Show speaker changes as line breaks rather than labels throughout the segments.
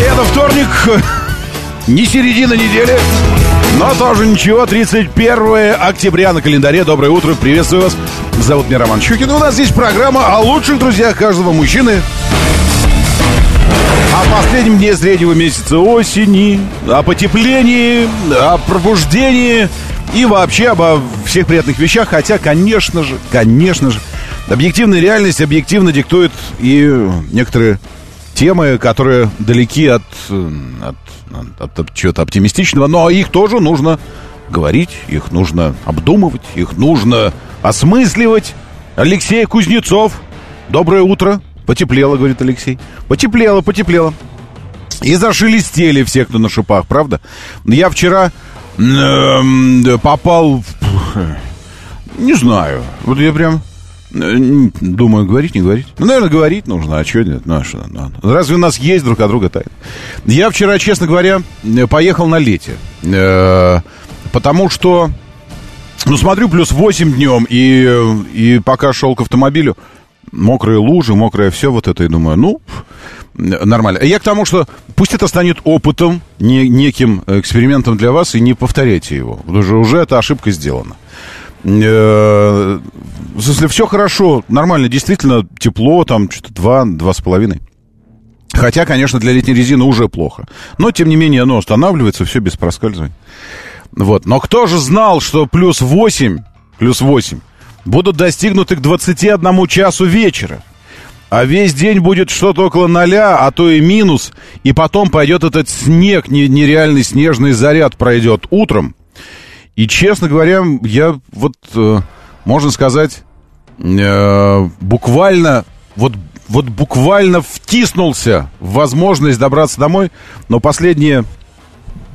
Это вторник, не середина недели, но тоже ничего. 31 октября на календаре. Доброе утро, приветствую вас. Зовут меня Роман Щукин. У нас здесь программа о лучших друзьях каждого мужчины. О последнем дне среднего месяца осени, о потеплении, о пробуждении и вообще обо всех приятных вещах. Хотя, конечно же, конечно же, объективная реальность объективно диктует и некоторые темы, которые далеки от, от, от, от чего-то оптимистичного, но их тоже нужно говорить, их нужно обдумывать, их нужно осмысливать. Алексей Кузнецов, доброе утро. Потеплело, говорит Алексей. Потеплело, потеплело. И зашелестели все, кто на шипах, правда? Я вчера э, попал в... Не знаю. Вот я прям Думаю, говорить, не говорить. Ну, наверное, говорить нужно, а что нет? Ну, а что, ну, разве у нас есть друг от друга тайна? Я вчера, честно говоря, поехал на лете. Э, потому что, ну, смотрю, плюс 8 днем, и, и пока шел к автомобилю, мокрые лужи, мокрое все вот это, и думаю, ну, нормально. Я к тому, что пусть это станет опытом, не, неким экспериментом для вас, и не повторяйте его. Уже, уже эта ошибка сделана. Э, в смысле, все хорошо, нормально, действительно тепло, там что-то два, два с половиной. Хотя, конечно, для летней резины уже плохо. Но, тем не менее, оно останавливается, все без проскальзывания. Вот. Но кто же знал, что плюс 8, плюс 8 будут достигнуты к 21 часу вечера? А весь день будет что-то около ноля, а то и минус. И потом пойдет этот снег, нереальный снежный заряд пройдет утром. И, честно говоря, я вот, э, можно сказать, э, буквально, вот, вот буквально втиснулся в возможность добраться домой, но последние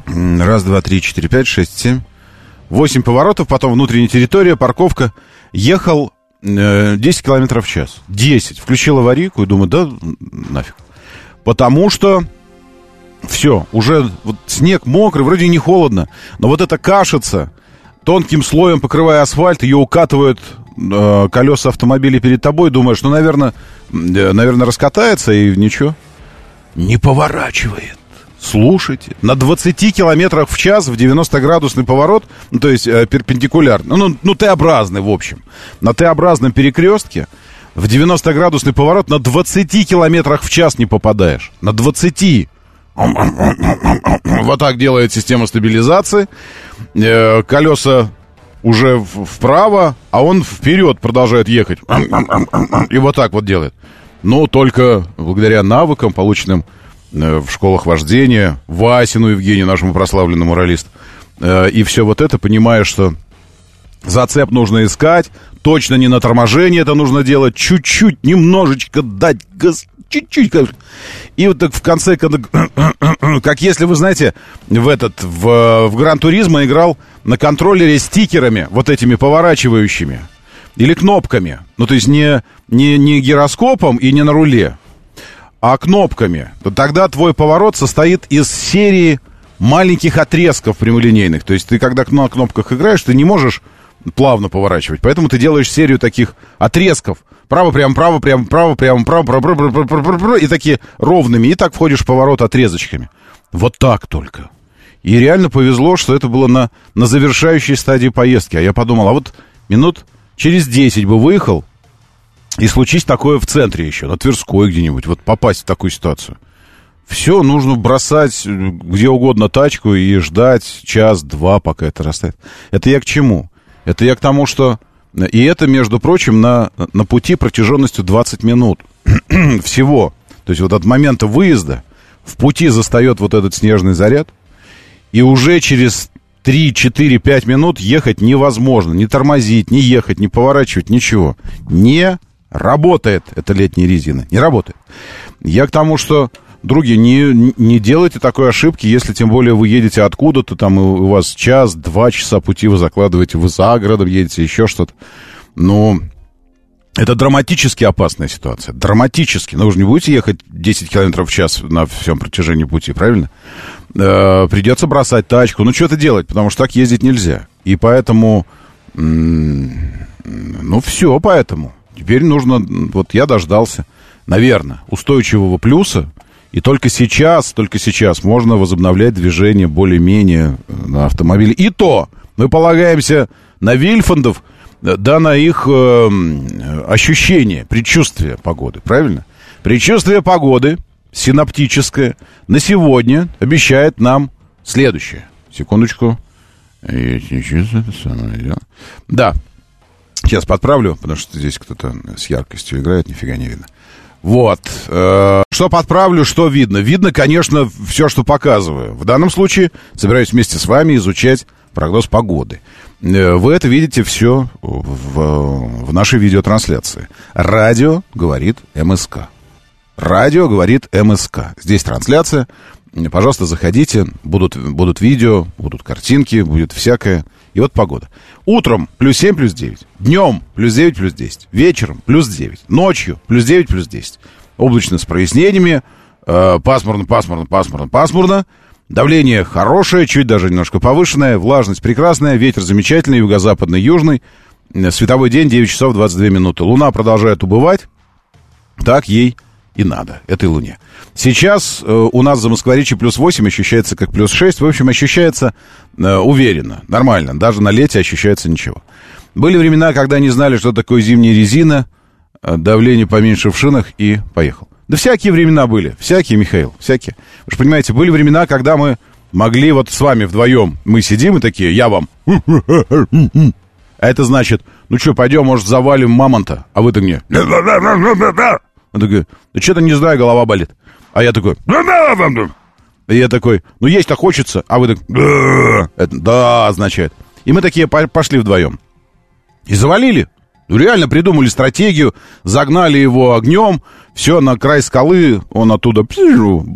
раз, два, три, четыре, пять, шесть, семь, восемь поворотов, потом внутренняя территория, парковка, ехал э, 10 километров в час. 10. Включил аварийку и думаю, да нафиг. Потому что все, уже вот снег мокрый, вроде не холодно, но вот эта кашица, тонким слоем покрывая асфальт, ее укатывают э, колеса автомобиля перед тобой, думаешь, ну, наверное, э, наверное, раскатается и ничего. Не поворачивает. Слушайте, на 20 километрах в час в 90-градусный поворот, ну, то есть э, перпендикулярно, ну, ну, Т-образный, в общем, на Т-образном перекрестке в 90-градусный поворот на 20 километрах в час не попадаешь. На 20. Вот так делает система стабилизации. Э, колеса уже вправо, а он вперед продолжает ехать. И вот так вот делает. Но только благодаря навыкам, полученным э, в школах вождения, Васину Евгению, нашему прославленному моралисту, э, и все вот это, понимая, что зацеп нужно искать, точно не на торможение это нужно делать, чуть-чуть, немножечко дать газ, чуть-чуть. И вот так в конце, когда, как если вы знаете, в этот, в, в Гран-туризмо играл на контроллере стикерами, вот этими поворачивающими, или кнопками. Ну, то есть не, не, не гироскопом и не на руле, а кнопками. То тогда твой поворот состоит из серии маленьких отрезков прямолинейных. То есть ты, когда на кнопках играешь, ты не можешь плавно поворачивать. Поэтому ты делаешь серию таких отрезков. Право, прямо, право, прямо, право, прямо, право, право, право, право, право, право, право, и такие ровными. И так входишь в поворот отрезочками. Вот так только. И реально повезло, что это было на, на завершающей стадии поездки. А я подумал, а вот минут через 10 бы выехал, и случись такое в центре еще, на Тверской где-нибудь, вот попасть в такую ситуацию. Все, нужно бросать где угодно тачку и ждать час-два, пока это растает. Это я к чему? Это я к тому, что... И это, между прочим, на, на пути протяженностью 20 минут всего. То есть вот от момента выезда в пути застает вот этот снежный заряд, и уже через 3, 4, 5 минут ехать невозможно. Не тормозить, не ехать, не поворачивать, ничего. Не работает эта летняя резина. Не работает. Я к тому, что Други, не, не делайте такой ошибки, если тем более вы едете откуда-то, там у вас час, два часа пути вы закладываете, вы за городом едете, еще что-то. Ну, это драматически опасная ситуация. Драматически. Но вы же не будете ехать 10 километров в час на всем протяжении пути, правильно? Э, придется бросать тачку. Ну, что-то делать, потому что так ездить нельзя. И поэтому... Ну, все поэтому. Теперь нужно... Вот я дождался, наверное, устойчивого плюса и только сейчас, только сейчас можно возобновлять движение более-менее э, на автомобиле. И то мы полагаемся на Вильфандов, э, да на их э, ощущение, предчувствие погоды, правильно? Предчувствие погоды, синаптическое, на сегодня обещает нам следующее. Секундочку. Да. Сейчас подправлю, потому что здесь кто-то с яркостью играет, нифига не видно. Вот. Э, что подправлю, что видно? Видно, конечно, все, что показываю. В данном случае собираюсь вместе с вами изучать прогноз погоды. Э, вы это видите все в, в нашей видеотрансляции. Радио говорит МСК. Радио говорит МСК. Здесь трансляция. Пожалуйста, заходите. Будут, будут видео, будут картинки, будет всякое. И вот погода. Утром плюс 7, плюс 9. Днем плюс 9, плюс 10. Вечером плюс 9. Ночью плюс 9, плюс 10. Облачно с прояснениями. Э, пасмурно, пасмурно, пасмурно, пасмурно. Давление хорошее, чуть даже немножко повышенное. Влажность прекрасная. Ветер замечательный, юго-западный, южный. Световой день 9 часов 22 минуты. Луна продолжает убывать. Так ей и надо, этой Луне. Сейчас э, у нас за Москворечье плюс 8 ощущается как плюс 6. В общем, ощущается э, уверенно, нормально. Даже на лете ощущается ничего. Были времена, когда не знали, что такое зимняя резина, э, давление поменьше в шинах и поехал. Да всякие времена были, всякие, Михаил, всякие. Вы же понимаете, были времена, когда мы могли вот с вами вдвоем, мы сидим и такие, я вам... А это значит, ну что, пойдем, может, завалим мамонта, а вы-то мне... Он такой, да что-то не знаю, голова болит. А я такой, и я такой, ну есть-то хочется, а вы так, это, да, означает. И мы такие пошли вдвоем. И завалили. Ну, реально придумали стратегию, загнали его огнем, все на край скалы, он оттуда,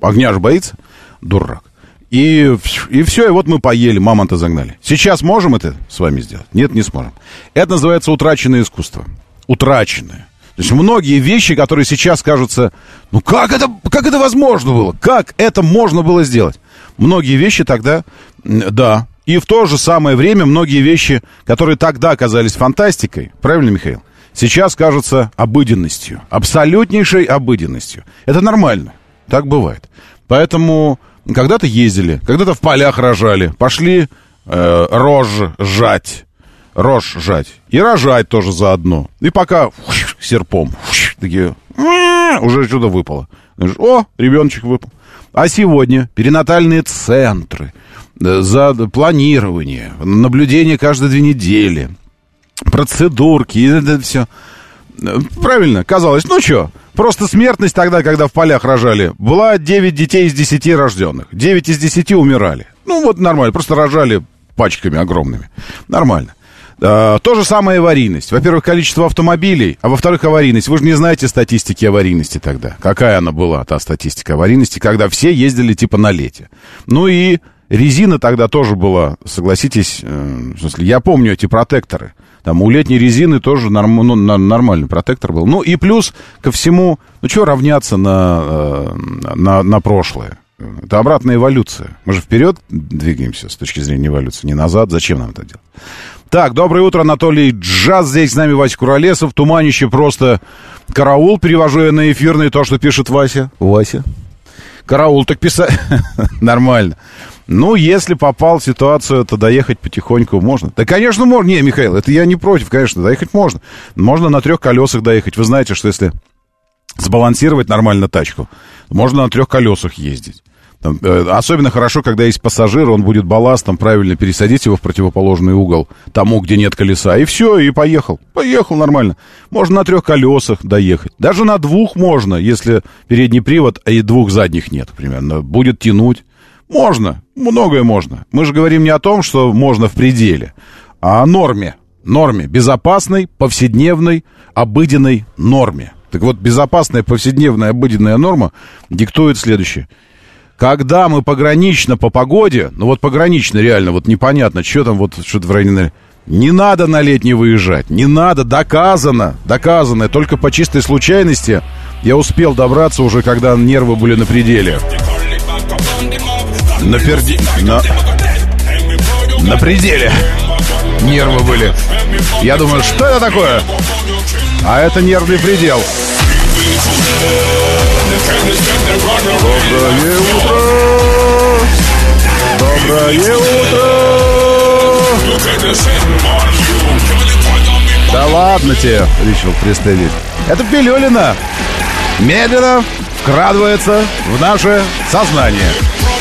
огня же боится, дурак. И, и все, и вот мы поели, мамонта загнали. Сейчас можем это с вами сделать? Нет, не сможем. Это называется утраченное искусство. Утраченное. То есть многие вещи, которые сейчас кажутся, ну как это, как это возможно было? Как это можно было сделать? Многие вещи тогда, да. И в то же самое время многие вещи, которые тогда казались фантастикой, правильно, Михаил? Сейчас кажутся обыденностью, абсолютнейшей обыденностью. Это нормально, так бывает. Поэтому когда-то ездили, когда-то в полях рожали, пошли э, рожь жать рожь жать. И рожать тоже заодно. И пока серпом, такие, уже что-то выпало. О, ребеночек выпал. А сегодня перинатальные центры, э, за планирование, наблюдение каждые две недели, процедурки, и это все. Э, правильно, казалось, ну что, просто смертность тогда, когда в полях рожали, была 9 детей из 10 рожденных. 9 из 10 умирали. Ну вот нормально, просто рожали пачками огромными. Нормально. А, то же самое аварийность. Во-первых, количество автомобилей, а во-вторых, аварийность. Вы же не знаете статистики аварийности тогда. Какая она была, та статистика аварийности, когда все ездили типа на лете. Ну и резина тогда тоже была, согласитесь, э, в смысле, я помню эти протекторы. Там у летней резины тоже норм, ну, нормальный протектор был. Ну и плюс ко всему, ну что равняться на, э, на, на прошлое? Это обратная эволюция. Мы же вперед двигаемся с точки зрения эволюции, не назад. Зачем нам это делать? Так, доброе утро, Анатолий Джаз. Здесь с нами Вася Куролесов. Туманище просто караул. Перевожу я на эфирный то, что пишет Вася. Вася. Караул так писать. Нормально. Ну, если попал в ситуацию, то доехать потихоньку можно. Да, конечно, можно. Не, Михаил, это я не против, конечно, доехать можно. Можно на трех колесах доехать. Вы знаете, что если сбалансировать нормально тачку, можно на трех колесах ездить. Э, особенно хорошо, когда есть пассажир, он будет балластом, правильно пересадить его в противоположный угол, тому, где нет колеса, и все, и поехал. Поехал нормально. Можно на трех колесах доехать. Даже на двух можно, если передний привод, а и двух задних нет, примерно. Будет тянуть. Можно, многое можно. Мы же говорим не о том, что можно в пределе, а о норме. Норме, безопасной, повседневной, обыденной норме. Так вот, безопасная повседневная обыденная норма диктует следующее. Когда мы погранично по погоде, ну вот погранично реально, вот непонятно, что там вот что-то в районе... Не надо на летний выезжать, не надо, доказано, доказано. Только по чистой случайности я успел добраться уже, когда нервы были на пределе. На перди... На... На пределе нервы были. Я думаю, что это такое? А это нервный предел. Доброе утро! Доброе утро! Да ладно тебе, решил пристыдить. Это Пилюлина. Медленно вкрадывается в наше сознание.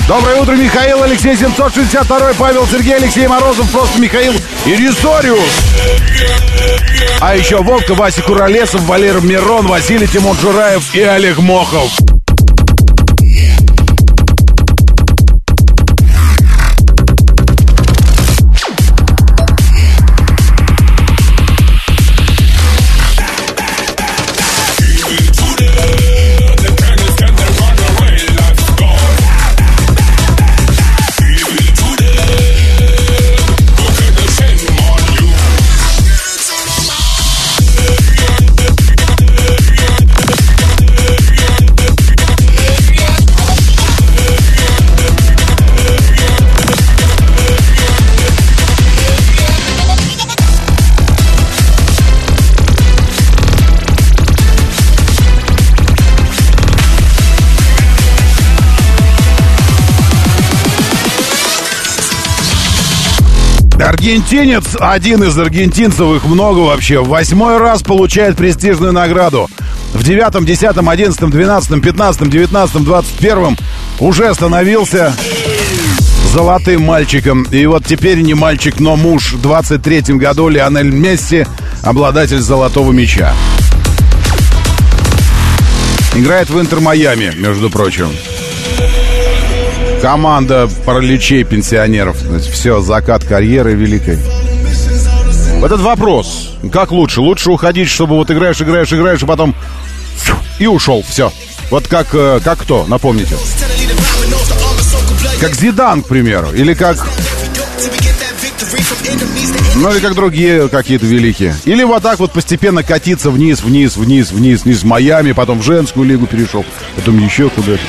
Доброе утро, Михаил, Алексей 762, Павел, Сергей, Алексей Морозов, просто Михаил и Рисориус. А еще Вовка, Вася Куролесов, Валерий Мирон, Василий Тимон Жураев и Олег Мохов. Аргентинец, один из аргентинцев, их много вообще, восьмой раз получает престижную награду. В девятом, десятом, одиннадцатом, двенадцатом, пятнадцатом, девятнадцатом, двадцать первом уже становился золотым мальчиком. И вот теперь не мальчик, но муж. В 23-м году Лионель Месси, обладатель золотого мяча. Играет в Интер Майами, между прочим. Команда параличей пенсионеров. Все, закат карьеры великой. Этот вопрос. Как лучше? Лучше уходить, чтобы вот играешь, играешь, играешь, и потом и ушел. Все. Вот как, э, как кто, напомните. Как Зидан, к примеру. Или как... Ну, или как другие какие-то великие. Или вот так вот постепенно катиться вниз, вниз, вниз, вниз, вниз, в Майами, потом в женскую лигу перешел, потом еще куда-то.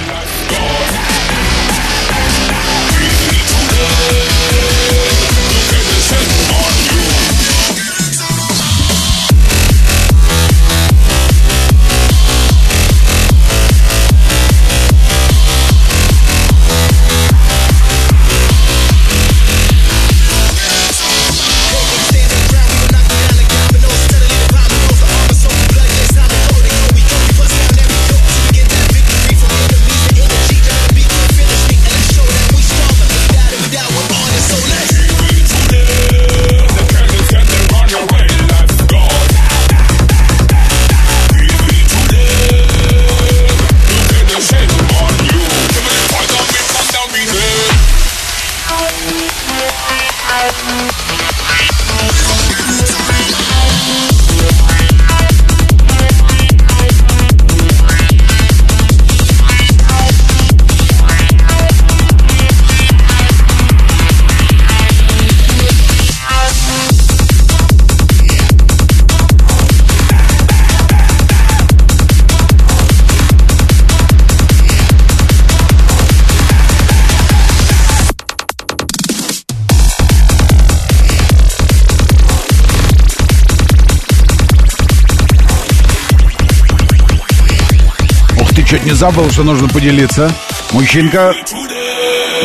Забыл, что нужно поделиться. Мужчинка.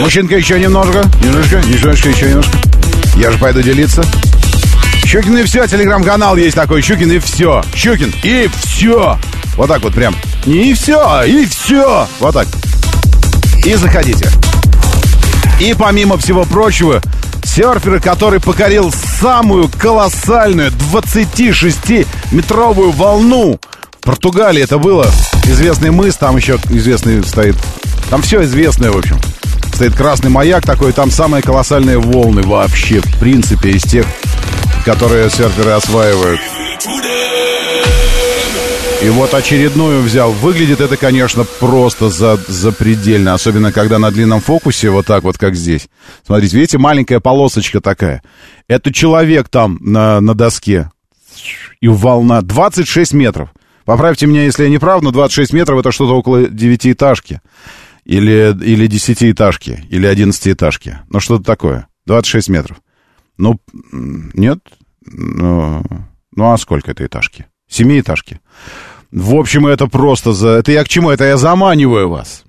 Мужчинка, еще немножко. Немножко, немножко, еще немножко. Я же пойду делиться. Щукин и все, телеграм-канал есть такой. Щукин и все. Щукин и все. Вот так вот прям. Не и все, и все. Вот так. И заходите. И помимо всего прочего, серфер, который покорил самую колоссальную 26-метровую волну. В Португалии это было известный мыс, там еще известный стоит... Там все известное, в общем. Стоит красный маяк такой, там самые колоссальные волны вообще, в принципе, из тех, которые серферы осваивают. И вот очередную взял. Выглядит это, конечно, просто за, запредельно. Особенно, когда на длинном фокусе, вот так вот, как здесь. Смотрите, видите, маленькая полосочка такая. Это человек там на, на доске. И волна 26 метров. Поправьте меня, если я не прав, но 26 метров это что-то около девятиэтажки. Или, или десятиэтажки, или одиннадцатиэтажки. Ну, что-то такое. 26 метров. Ну, нет. Ну, ну а сколько это этажки? Семиэтажки. В общем, это просто за... Это я к чему? Это я заманиваю вас.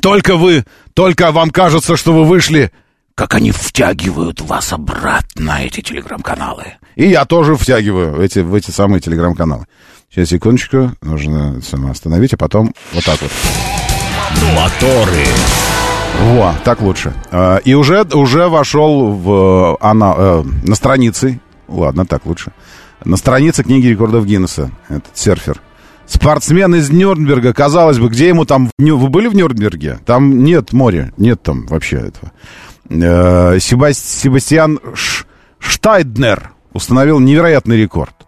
Только вы, только вам кажется, что вы вышли, как они втягивают вас обратно, эти телеграм-каналы. И я тоже втягиваю эти, в эти самые телеграм-каналы. Сейчас, секундочку, нужно остановить, а потом вот так вот.
Моторы.
Во, так лучше. А, и уже, уже вошел в, она, э, на странице, ладно, так лучше, на странице книги рекордов Гиннесса, этот серфер. Спортсмен из Нюрнберга, казалось бы, где ему там... Вы были в Нюрнберге? Там нет моря, нет там вообще этого. Э, Себастьян Штайднер установил невероятный рекорд.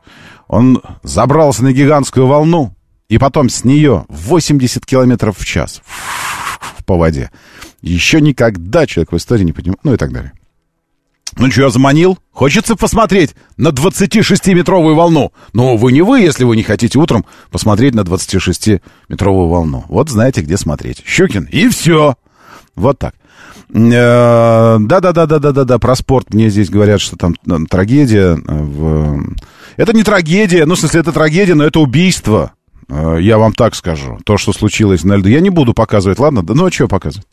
Он забрался на гигантскую волну, и потом с нее 80 километров в час по воде. Еще никогда человек в истории не поднимал, ну и так далее. Ну что, заманил? Хочется посмотреть на 26-метровую волну. Но вы не вы, если вы не хотите утром посмотреть на 26-метровую волну. Вот знаете, где смотреть. Щукин, и все. Вот так. Э, да-да-да-да-да-да, про спорт мне здесь говорят, что там трагедия. В... Это не трагедия, ну, в смысле, это трагедия, но это убийство. Э, я вам так скажу. То, что случилось на льду. Я не буду показывать, ладно? Да, ну, а что показывать?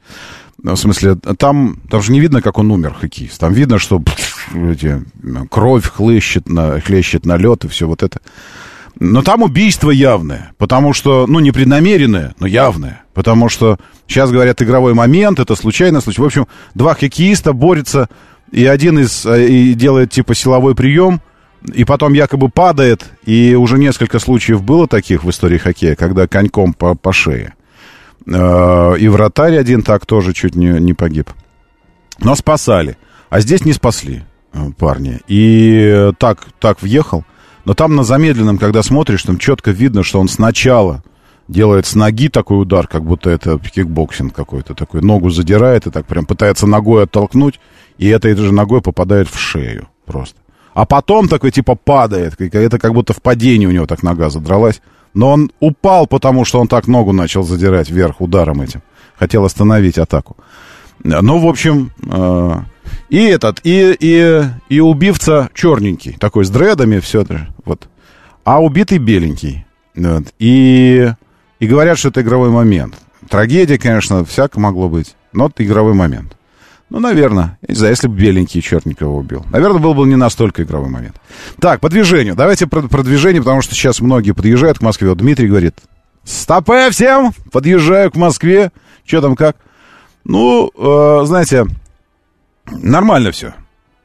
В смысле, там, там же не видно, как он умер, хоккеист. Там видно, что пфф, эти, кровь хлещет на, хлещет на лед и все вот это. Но там убийство явное, потому что, ну, не преднамеренное, но явное. Потому что сейчас говорят игровой момент, это случайно случай. В общем, два хоккеиста борются, и один из э, и делает типа силовой прием, и потом якобы падает, и уже несколько случаев было таких в истории хоккея, когда коньком по, по шее. Э, и вратарь один так тоже чуть не, не погиб. Но спасали. А здесь не спасли э, парня. И так, так въехал. Но там на замедленном, когда смотришь, там четко видно, что он сначала делает с ноги такой удар, как будто это кикбоксинг какой-то такой. Ногу задирает и так прям пытается ногой оттолкнуть, и этой же ногой попадает в шею просто. А потом такой типа падает, это как будто в падении у него так нога задралась. Но он упал, потому что он так ногу начал задирать вверх ударом этим. Хотел остановить атаку. Ну, в общем, э, и этот, и, и, и убивца черненький, такой с дредами, все это, вот. А убитый беленький. Вот. И, и говорят, что это игровой момент. Трагедия, конечно, всяко могло быть, но это игровой момент. Ну, наверное. Я не знаю, если бы беленький Черникова убил. Наверное, был бы не настолько игровой момент. Так, по движению. Давайте про, про движение, потому что сейчас многие подъезжают к Москве. Вот Дмитрий говорит, стопе всем, подъезжаю к Москве. Что там как? Ну, э, знаете, нормально все.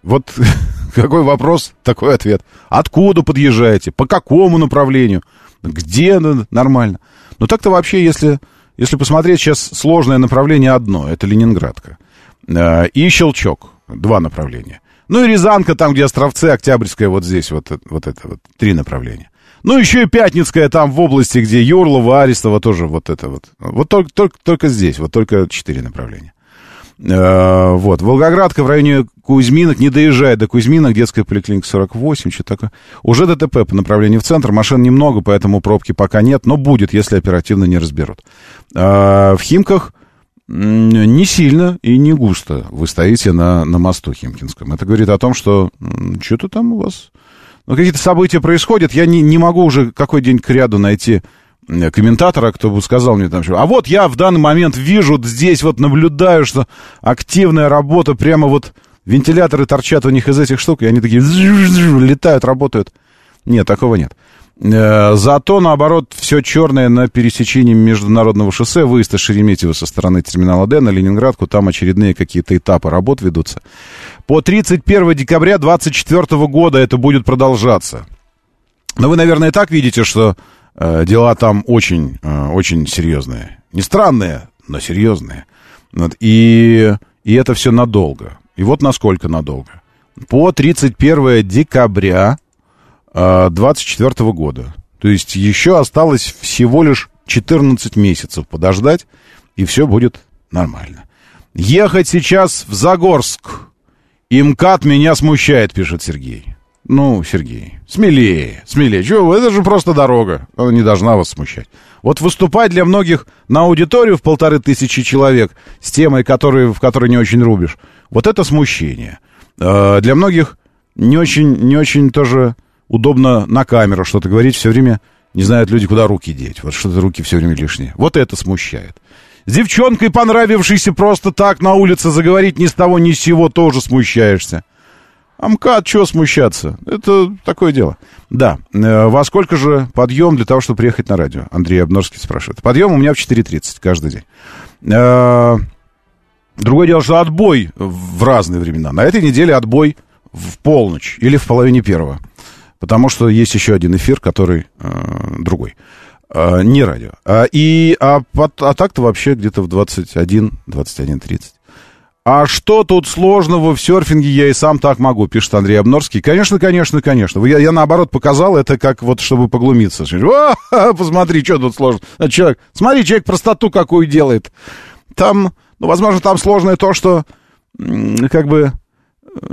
Вот какой вопрос, такой ответ. Откуда подъезжаете? По какому направлению? Где нормально? Ну, так-то вообще, если, если посмотреть, сейчас сложное направление одно. Это Ленинградка. Э, и Щелчок. Два направления. Ну и Рязанка, там, где Островцы, Октябрьская, вот здесь, вот, вот это вот, три направления. Ну, еще и Пятницкая там в области, где Юрлова, Арестова тоже вот это вот. Вот только, только, только здесь, вот только четыре направления. Э, вот, Волгоградка в районе Кузьминок, не доезжает до Кузьминок, детская поликлиника 48, что такое. Уже ДТП по направлению в центр, машин немного, поэтому пробки пока нет, но будет, если оперативно не разберут. Э, в Химках не сильно и не густо вы стоите на, на мосту Химкинском. Это говорит о том, что что-то там у вас... Ну, какие-то события происходят. Я не, не могу уже какой день к ряду найти комментатора, кто бы сказал мне там, что... А вот я в данный момент вижу, здесь вот наблюдаю, что активная работа, прямо вот вентиляторы торчат у них из этих штук, и они такие летают, работают. Нет, такого нет. Э, зато, наоборот, все черное на пересечении международного шоссе, выезд из Шереметьево со стороны терминала Д на Ленинградку, там очередные какие-то этапы работ ведутся. По 31 декабря 2024 года это будет продолжаться. Но вы, наверное, и так видите, что э, дела там очень, э, очень серьезные. Не странные, но серьезные. И, и это все надолго. И вот насколько надолго. По 31 декабря 24 года. То есть еще осталось всего лишь 14 месяцев подождать, и все будет нормально. Ехать сейчас в Загорск. И МКАД меня смущает, пишет Сергей. Ну, Сергей, смелее, смелее. Чего, это же просто дорога. Она не должна вас смущать. Вот выступать для многих на аудиторию в полторы тысячи человек с темой, который, в которой не очень рубишь, вот это смущение. Э, для многих не очень, не очень тоже удобно на камеру что-то говорить. Все время не знают люди, куда руки деть. Вот что-то руки все время лишние. Вот это смущает. С девчонкой, понравившейся просто так на улице заговорить ни с того ни с сего, тоже смущаешься. А МКАД, чего смущаться? Это такое дело. Да. Э, во сколько же подъем для того, чтобы приехать на радио? Андрей Обнорский спрашивает. Подъем у меня в 4.30 каждый день. Э, другое дело, что отбой в разные времена. На этой неделе отбой в полночь или в половине первого. Потому что есть еще один эфир, который э, другой. Не радио. А, и, а, а так-то вообще где-то в 21, 21.30. А что тут сложного в серфинге, я и сам так могу, пишет Андрей Обнорский. Конечно, конечно, конечно. Я, я наоборот показал это как вот, чтобы поглумиться. О, посмотри, что тут сложно. А человек, смотри, человек простоту какую делает. Там, ну, возможно, там сложное то, что, как бы,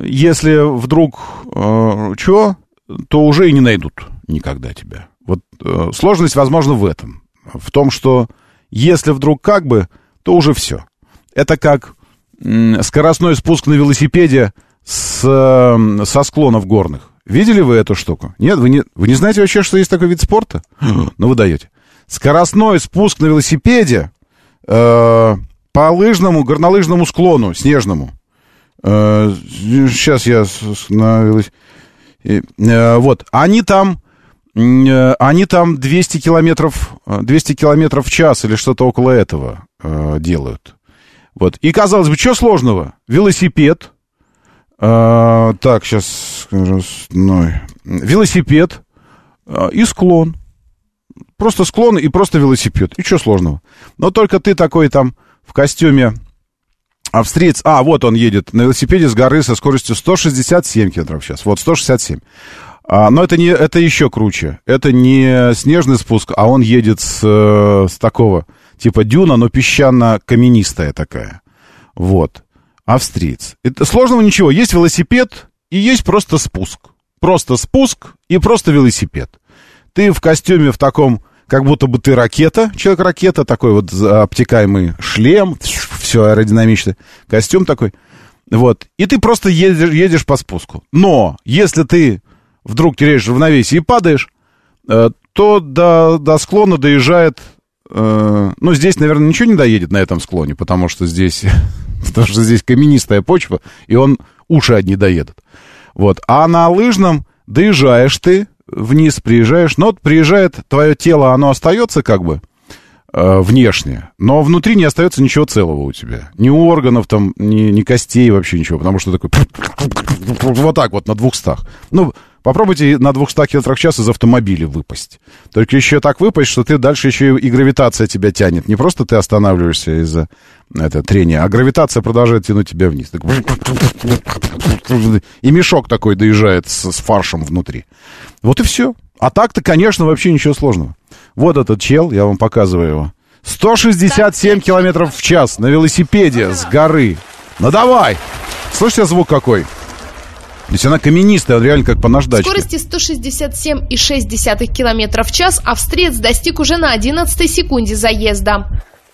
если вдруг э, что, то уже и не найдут никогда тебя. Вот э, сложность, возможно, в этом. В том, что если вдруг как бы, то уже все. Это как скоростной спуск на велосипеде с, со склонов горных. Видели вы эту штуку? Нет, вы не, вы не знаете вообще, что есть такой вид спорта? Ну, вы даете. Скоростной спуск на велосипеде э, по лыжному, горнолыжному склону, снежному. Э, сейчас я на велосипеде. Э, вот, они там, э, они там 200 километров, 200 километров в час или что-то около этого э, делают. Вот. И, казалось бы, что сложного? Велосипед. А, так, сейчас. Ну, велосипед а, и склон. Просто склон и просто велосипед. И что сложного? Но только ты такой там в костюме австриец. А, вот он едет на велосипеде с горы со скоростью 167 км в час. Вот, 167. А, но это, не, это еще круче. Это не снежный спуск, а он едет с, э, с такого типа дюна, но песчано-каменистая такая. Вот. Австриец. Это сложного ничего. Есть велосипед и есть просто спуск. Просто спуск и просто велосипед. Ты в костюме в таком, как будто бы ты ракета, человек-ракета, такой вот обтекаемый шлем, все аэродинамично, костюм такой. Вот. И ты просто едешь, едешь по спуску. Но если ты вдруг теряешь равновесие и падаешь, э, то до, до склона доезжает Э, ну, здесь, наверное, ничего не доедет на этом склоне, потому что здесь, потому что здесь каменистая почва, и он уши одни доедут. Вот. А на лыжном доезжаешь ты, вниз приезжаешь, но вот приезжает твое тело, оно остается как бы э, внешне, но внутри не остается ничего целого у тебя. Ни органов там, ни, ни костей вообще ничего, потому что такой вот так вот на двухстах. Ну, Попробуйте на 200 км в час из автомобиля выпасть. Только еще так выпасть, что ты дальше еще и гравитация тебя тянет. Не просто ты останавливаешься из-за это, трения, а гравитация продолжает тянуть тебя вниз. И мешок такой доезжает с, с фаршем внутри. Вот и все. А так-то, конечно, вообще ничего сложного. Вот этот чел, я вам показываю его. 167 километров в час на велосипеде с горы. Ну давай! Слышите звук какой? То есть она каменистая, реально как по наждачке.
Скорости 167,6 км в час австриец достиг уже на 11 секунде заезда.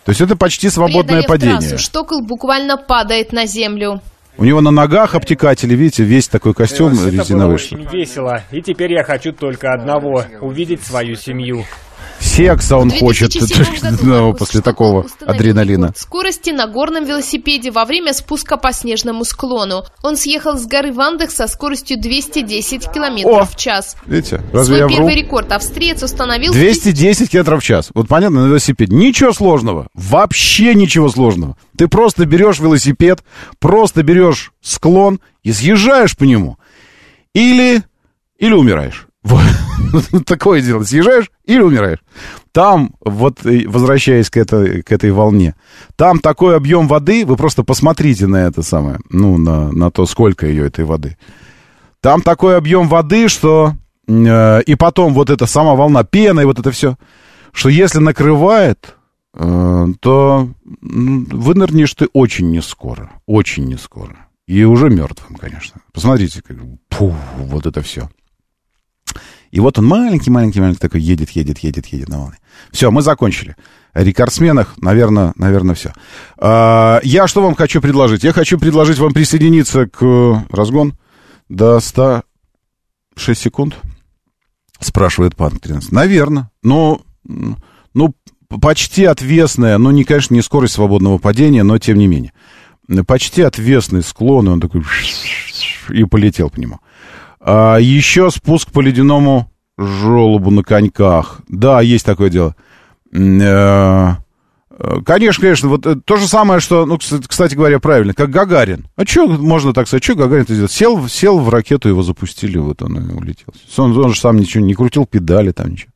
То есть это почти свободное падение. Трассу,
Штокл буквально падает на землю.
У него на ногах обтекатели, видите, весь такой костюм
это
резиновый.
Это было очень весело. И теперь я хочу только одного — увидеть свою семью.
Секса он хочет ну, после такого адреналина.
Скорости на горном велосипеде во время спуска по снежному склону. Он съехал с горы Вандах со скоростью 210 км в час.
Видите,
разве Свой я первый вру? рекорд австриец установил...
210 км в час. Вот понятно, на велосипеде. Ничего сложного. Вообще ничего сложного. Ты просто берешь велосипед, просто берешь склон и съезжаешь по нему. Или, или умираешь. Такое дело. Съезжаешь или умираешь. Там, вот возвращаясь к этой, к этой волне, там такой объем воды, вы просто посмотрите на это самое, ну, на, на то, сколько ее этой воды. Там такой объем воды, что э, и потом вот эта сама волна пены и вот это все, что если накрывает, э, то вынырнешь ты очень не скоро, очень не скоро. И уже мертвым, конечно. Посмотрите, как, пух, вот это все. И вот он маленький-маленький-маленький такой едет, едет, едет, едет на волне. Все, мы закончили. О рекордсменах, наверное, наверное, все. А, я что вам хочу предложить? Я хочу предложить вам присоединиться к разгон до 106 секунд. Спрашивает пан 13. Наверное. Но, ну, почти отвесная, но не, конечно, не скорость свободного падения, но тем не менее. Почти отвесный склон, и он такой и полетел по нему. А еще спуск по ледяному желобу на коньках. Да, есть такое дело. Э, конечно, конечно, вот э, то же самое, что, ну, кстати говоря, правильно, как Гагарин. А что можно так сказать, что Гагарин-то сделал? Сел, сел в ракету, его запустили, вот он и улетел. Он, он же сам ничего не крутил, педали там ничего.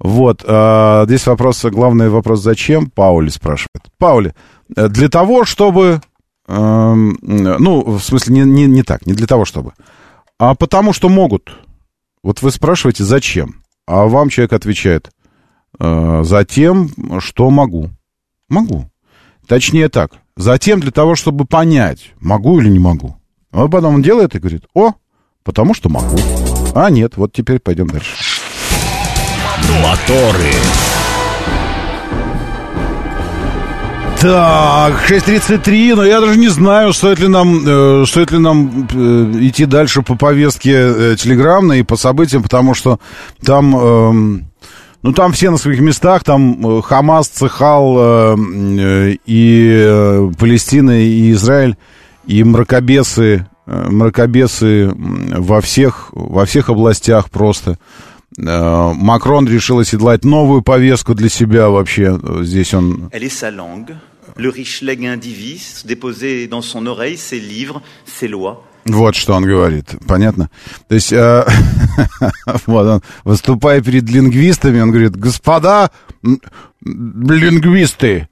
Вот, а, здесь вопрос, главный вопрос, зачем? Паули спрашивает. Паули, э, для того, чтобы, э, ну, в смысле, не, не, не так, не для того, чтобы, а потому что могут. Вот вы спрашиваете, зачем? А вам человек отвечает, э, затем, что могу. Могу. Точнее так, затем для того, чтобы понять, могу или не могу. А потом он делает и говорит, о, потому что могу. А нет, вот теперь пойдем дальше.
Моторы.
Так, 6.33, но я даже не знаю, стоит ли нам, э, стоит ли нам э, идти дальше по повестке э, телеграммной и по событиям, потому что там, э, ну там все на своих местах, там э, Хамас, Цехал э, э, и э, Палестина, и Израиль, и мракобесы, э, мракобесы во всех, во всех областях просто. Э, Макрон решил оседлать новую повестку для себя вообще. Здесь он... le riche indivis, déposer dans son oreille ses livres, ses lois. Вот что он говорит, понятно? То есть, э, вот он, выступая перед лингвистами, он говорит, господа лингвисты,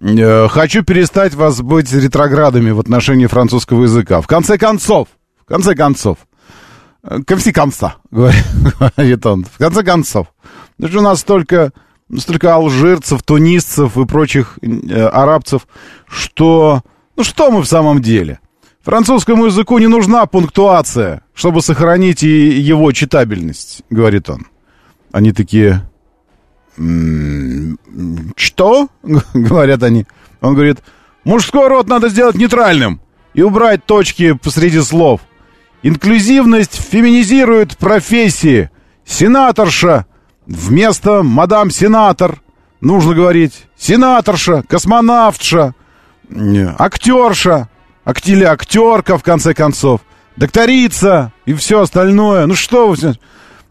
э, хочу перестать вас быть ретроградами в отношении французского языка. В конце концов, в конце концов, конце конца, говорит он, в конце концов, что у нас только столько алжирцев, тунисцев и прочих э, арабцев, что... Ну что мы в самом деле? Французскому языку не нужна пунктуация, чтобы сохранить и его читабельность, говорит он. Они такие... Что? говорят они. Он говорит, мужской род надо сделать нейтральным и убрать точки посреди слов. Инклюзивность феминизирует профессии. Сенаторша Вместо мадам сенатор нужно говорить сенаторша, космонавтша, актерша, актили актерка, в конце концов, докторица и все остальное. Ну что вы...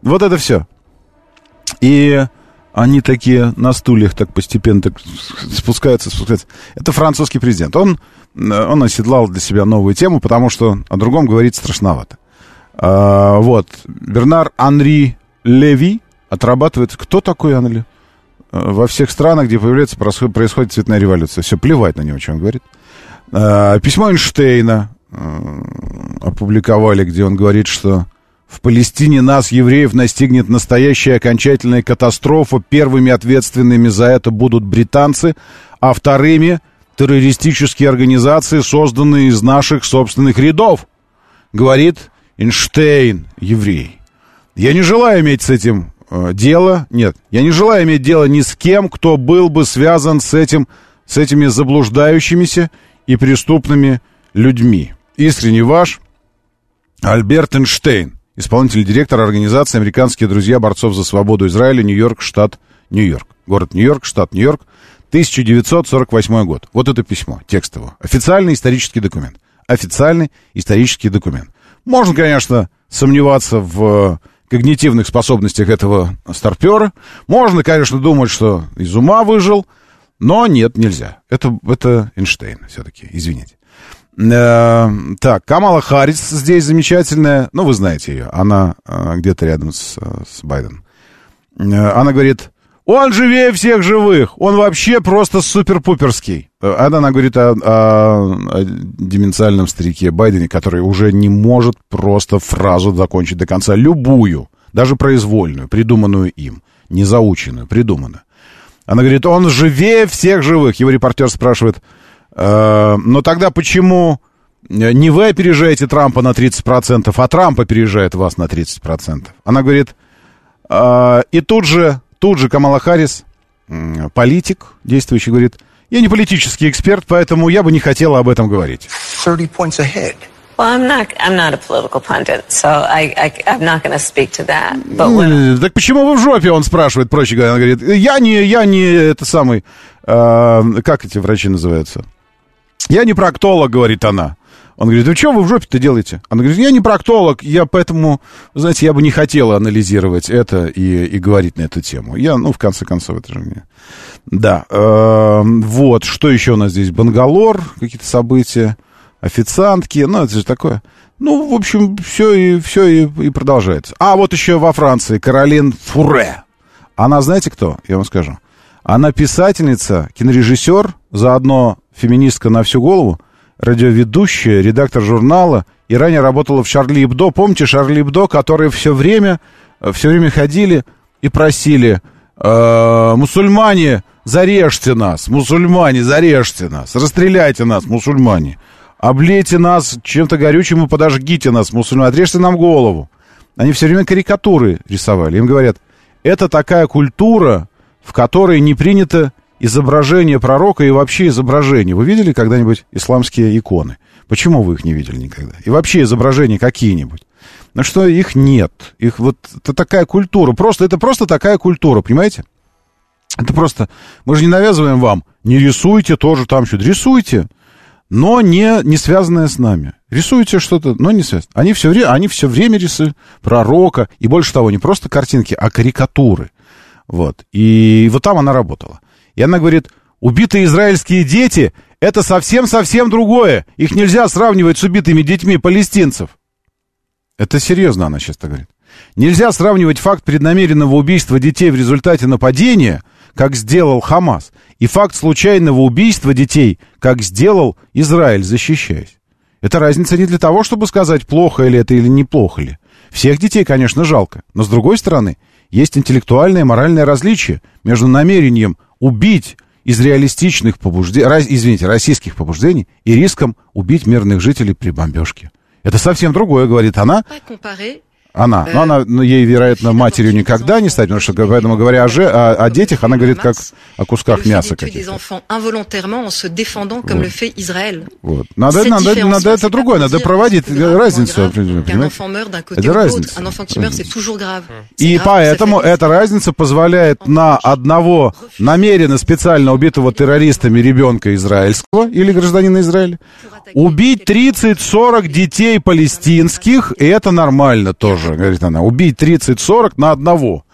Вот это все. И они такие на стульях так постепенно так спускаются, спускаются. Это французский президент. Он, он оседлал для себя новую тему, потому что о другом говорить страшновато. А, вот. Бернар Анри Леви, отрабатывает... Кто такой Анли? Э, во всех странах, где появляется, происходит цветная революция. Все, плевать на него, что он говорит. Э, письмо Эйнштейна э, опубликовали, где он говорит, что в Палестине нас, евреев, настигнет настоящая окончательная катастрофа. Первыми ответственными за это будут британцы, а вторыми — террористические организации, созданные из наших собственных рядов, говорит Эйнштейн, еврей. Я не желаю иметь с этим дело. Нет, я не желаю иметь дело ни с кем, кто был бы связан с этим, с этими заблуждающимися и преступными людьми. Искренне ваш Альберт Эйнштейн, исполнительный директор организации «Американские друзья борцов за свободу Израиля», Нью-Йорк, штат Нью-Йорк. Город Нью-Йорк, штат Нью-Йорк, 1948 год. Вот это письмо, текстово. Официальный исторический документ. Официальный исторический документ. Можно, конечно, сомневаться в когнитивных способностях этого старпера. Можно, конечно, думать, что из ума выжил, но нет, нельзя. Это, это Эйнштейн все-таки, извините. Э, так, Камала Харрис здесь замечательная. Ну, вы знаете ее. Она э, где-то рядом с, с Байденом. Э, она говорит, он живее всех живых. Он вообще просто супер-пуперский. Это она говорит о, о, о деменциальном старике Байдене, который уже не может просто фразу закончить до конца. Любую. даже произвольную, придуманную им, не заученную, придуманную. Она говорит, он живее всех живых. Его репортер спрашивает, э, но тогда почему не вы опережаете Трампа на 30%, а Трамп опережает вас на 30%? Она говорит, э, и тут же, тут же Камала Харрис, политик действующий, говорит, я не политический эксперт, поэтому я бы не хотела об этом говорить. 30 points ahead. Well, I'm not, I'm not a political pundit, so I, I, I'm not going to speak to that. But when... Так почему вы в жопе, он спрашивает, проще говоря. Он говорит, я не, я не это самый, э, как эти врачи называются? Я не проктолог, говорит она. Он говорит, ну что вы в жопе-то делаете? Она говорит, я не проктолог, я поэтому, знаете, я бы не хотела анализировать это и, и говорить на эту тему. Я, ну, в конце концов, это же мне... Да, э, вот, что еще у нас здесь? Бангалор, какие-то события официантки, ну, это же такое. Ну, в общем, все и, все и, и продолжается. А вот еще во Франции Каролин Фуре. Она, знаете кто? Я вам скажу. Она писательница, кинорежиссер, заодно феминистка на всю голову, радиоведущая, редактор журнала и ранее работала в Шарли Ибдо. Помните Шарли Ибдо, которые все время, все время ходили и просили э, мусульмане, зарежьте нас, мусульмане, зарежьте нас, расстреляйте нас, мусульмане облейте нас чем-то горючим и подожгите нас, мусульмане, отрежьте нам голову. Они все время карикатуры рисовали. Им говорят, это такая культура, в которой не принято изображение пророка и вообще изображение. Вы видели когда-нибудь исламские иконы? Почему вы их не видели никогда? И вообще изображения какие-нибудь? Ну что, их нет. Их вот это такая культура. Просто, это просто такая культура, понимаете? Это просто... Мы же не навязываем вам. Не рисуйте тоже там что-то. Рисуйте но не, не связанное с нами. Рисуете что-то, но не связано. Они все, время, они все время рисуют пророка, и больше того, не просто картинки, а карикатуры. Вот. И вот там она работала. И она говорит, убитые израильские дети — это совсем-совсем другое. Их нельзя сравнивать с убитыми детьми палестинцев. Это серьезно она сейчас так говорит. Нельзя сравнивать факт преднамеренного убийства детей в результате нападения, как сделал Хамас, и факт случайного убийства детей, как сделал Израиль, защищаясь. Это разница не для того, чтобы сказать, плохо ли это или неплохо ли. Всех детей, конечно, жалко, но с другой стороны, есть интеллектуальное и моральное различие между намерением убить из реалистичных побуждений, извините, российских побуждений и риском убить мирных жителей при бомбежке. Это совсем другое, говорит она. Она. Но она, ну, ей, вероятно, матерью никогда не стать, потому что, поэтому, говоря о, же, о, о детях, она говорит как о кусках мяса каких-то. Вот. вот. Надо, надо, надо это другое, надо проводить разницу? Это разница. И поэтому эта разница позволяет на одного намеренно, специально убитого террористами ребенка израильского или гражданина Израиля убить 30-40 детей палестинских, и это нормально тоже тоже, говорит она, убить 30-40 на одного.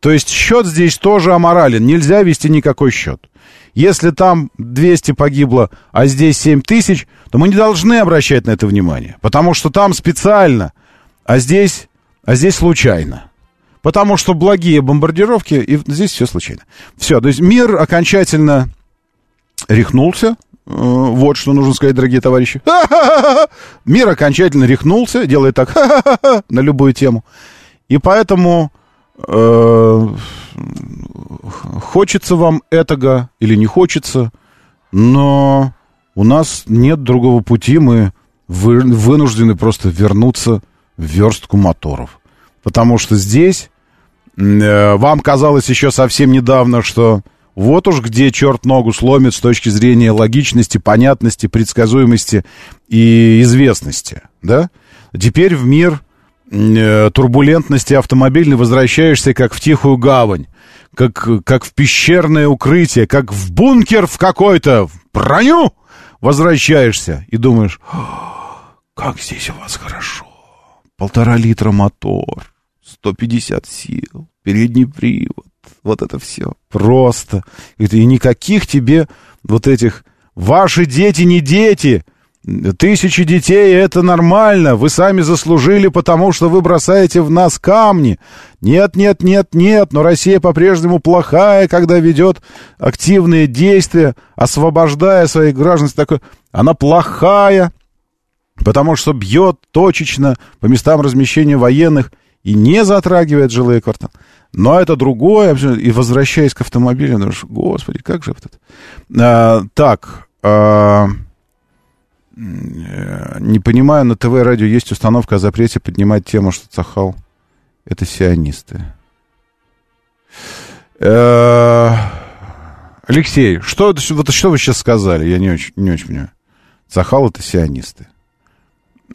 То есть счет здесь тоже аморален, нельзя вести никакой счет. Если там 200 погибло, а здесь 7 тысяч, то мы не должны обращать на это внимание, потому что там специально, а здесь, а здесь случайно. Потому что благие бомбардировки, и здесь все случайно. Все, то есть мир окончательно рехнулся, вот что нужно сказать, дорогие товарищи. Мир окончательно рехнулся, делает так на любую тему. И поэтому э, хочется вам этого или не хочется, но у нас нет другого пути, мы вы, вынуждены просто вернуться в верстку моторов. Потому что здесь э, вам казалось еще совсем недавно, что вот уж где черт ногу сломит с точки зрения логичности, понятности, предсказуемости и известности, да? Теперь в мир э, турбулентности автомобильной возвращаешься как в тихую гавань, как, как в пещерное укрытие, как в бункер в какой-то, в броню возвращаешься и думаешь, как здесь у вас хорошо. Полтора литра мотор, 150 сил, передний привод, вот это все. Просто. И никаких тебе вот этих... Ваши дети не дети. Тысячи детей — это нормально. Вы сами заслужили, потому что вы бросаете в нас камни. Нет, нет, нет, нет. Но Россия по-прежнему плохая, когда ведет активные действия, освобождая своих граждан. Такой... Она плохая, потому что бьет точечно по местам размещения военных и не затрагивает жилые кварталы. Но это другое. И возвращаясь к автомобилю, думаешь, господи, как же это? А, так, а, не понимаю, на ТВ и радио есть установка о запрете поднимать тему, что Цахал — это сионисты. Э, Алексей, что, вот, что вы сейчас сказали? Я не очень, не очень понимаю. Цахал — это сионисты.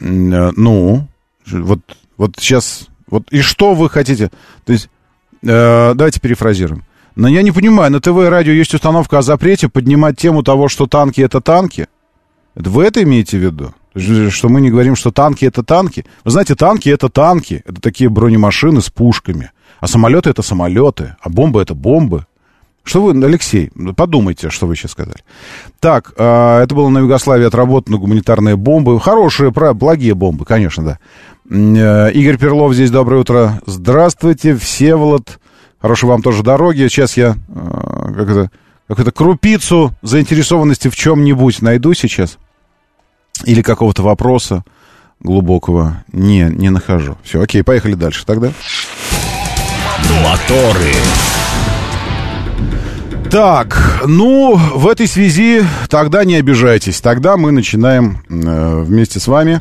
Э, ну, вот, вот сейчас... Вот и что вы хотите? То есть, э, давайте перефразируем. Но я не понимаю, на ТВ и радио есть установка о запрете поднимать тему того, что танки — это танки? Это вы это имеете в виду? Что мы не говорим, что танки это танки? Вы знаете, танки это танки. Это такие бронемашины с пушками. А самолеты это самолеты. А бомбы это бомбы. Что вы, Алексей, подумайте, что вы сейчас сказали. Так, э, это было на Югославии отработаны гуманитарные бомбы. Хорошие, благие бомбы, конечно, да. Э, Игорь Перлов здесь, доброе утро. Здравствуйте, Всеволод. Хорошей вам тоже дороги. Сейчас я, э, как это, какую-то крупицу заинтересованности в чем-нибудь найду сейчас. Или какого-то вопроса глубокого не, не нахожу. Все, окей, поехали дальше тогда.
Моторы.
Так, ну, в этой связи тогда не обижайтесь. Тогда мы начинаем э, вместе с вами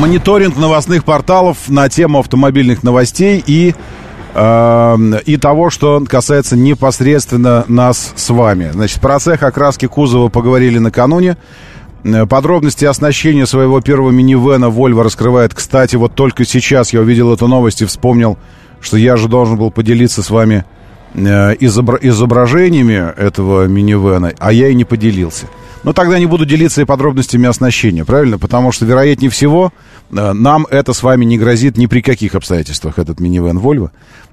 мониторинг новостных порталов на тему автомобильных новостей и Эм, и того, что касается непосредственно нас с вами. Значит, про цех окраски кузова поговорили накануне. Э, подробности оснащения своего первого минивэна Volvo раскрывает. Кстати, вот только сейчас я увидел эту новость и вспомнил, что я же должен был поделиться с вами э, изобра- изображениями этого минивэна, а я и не поделился. Но тогда не буду делиться и подробностями оснащения, правильно? Потому что, вероятнее всего, э, нам это с вами не грозит ни при каких обстоятельствах, этот минивэн Volvo.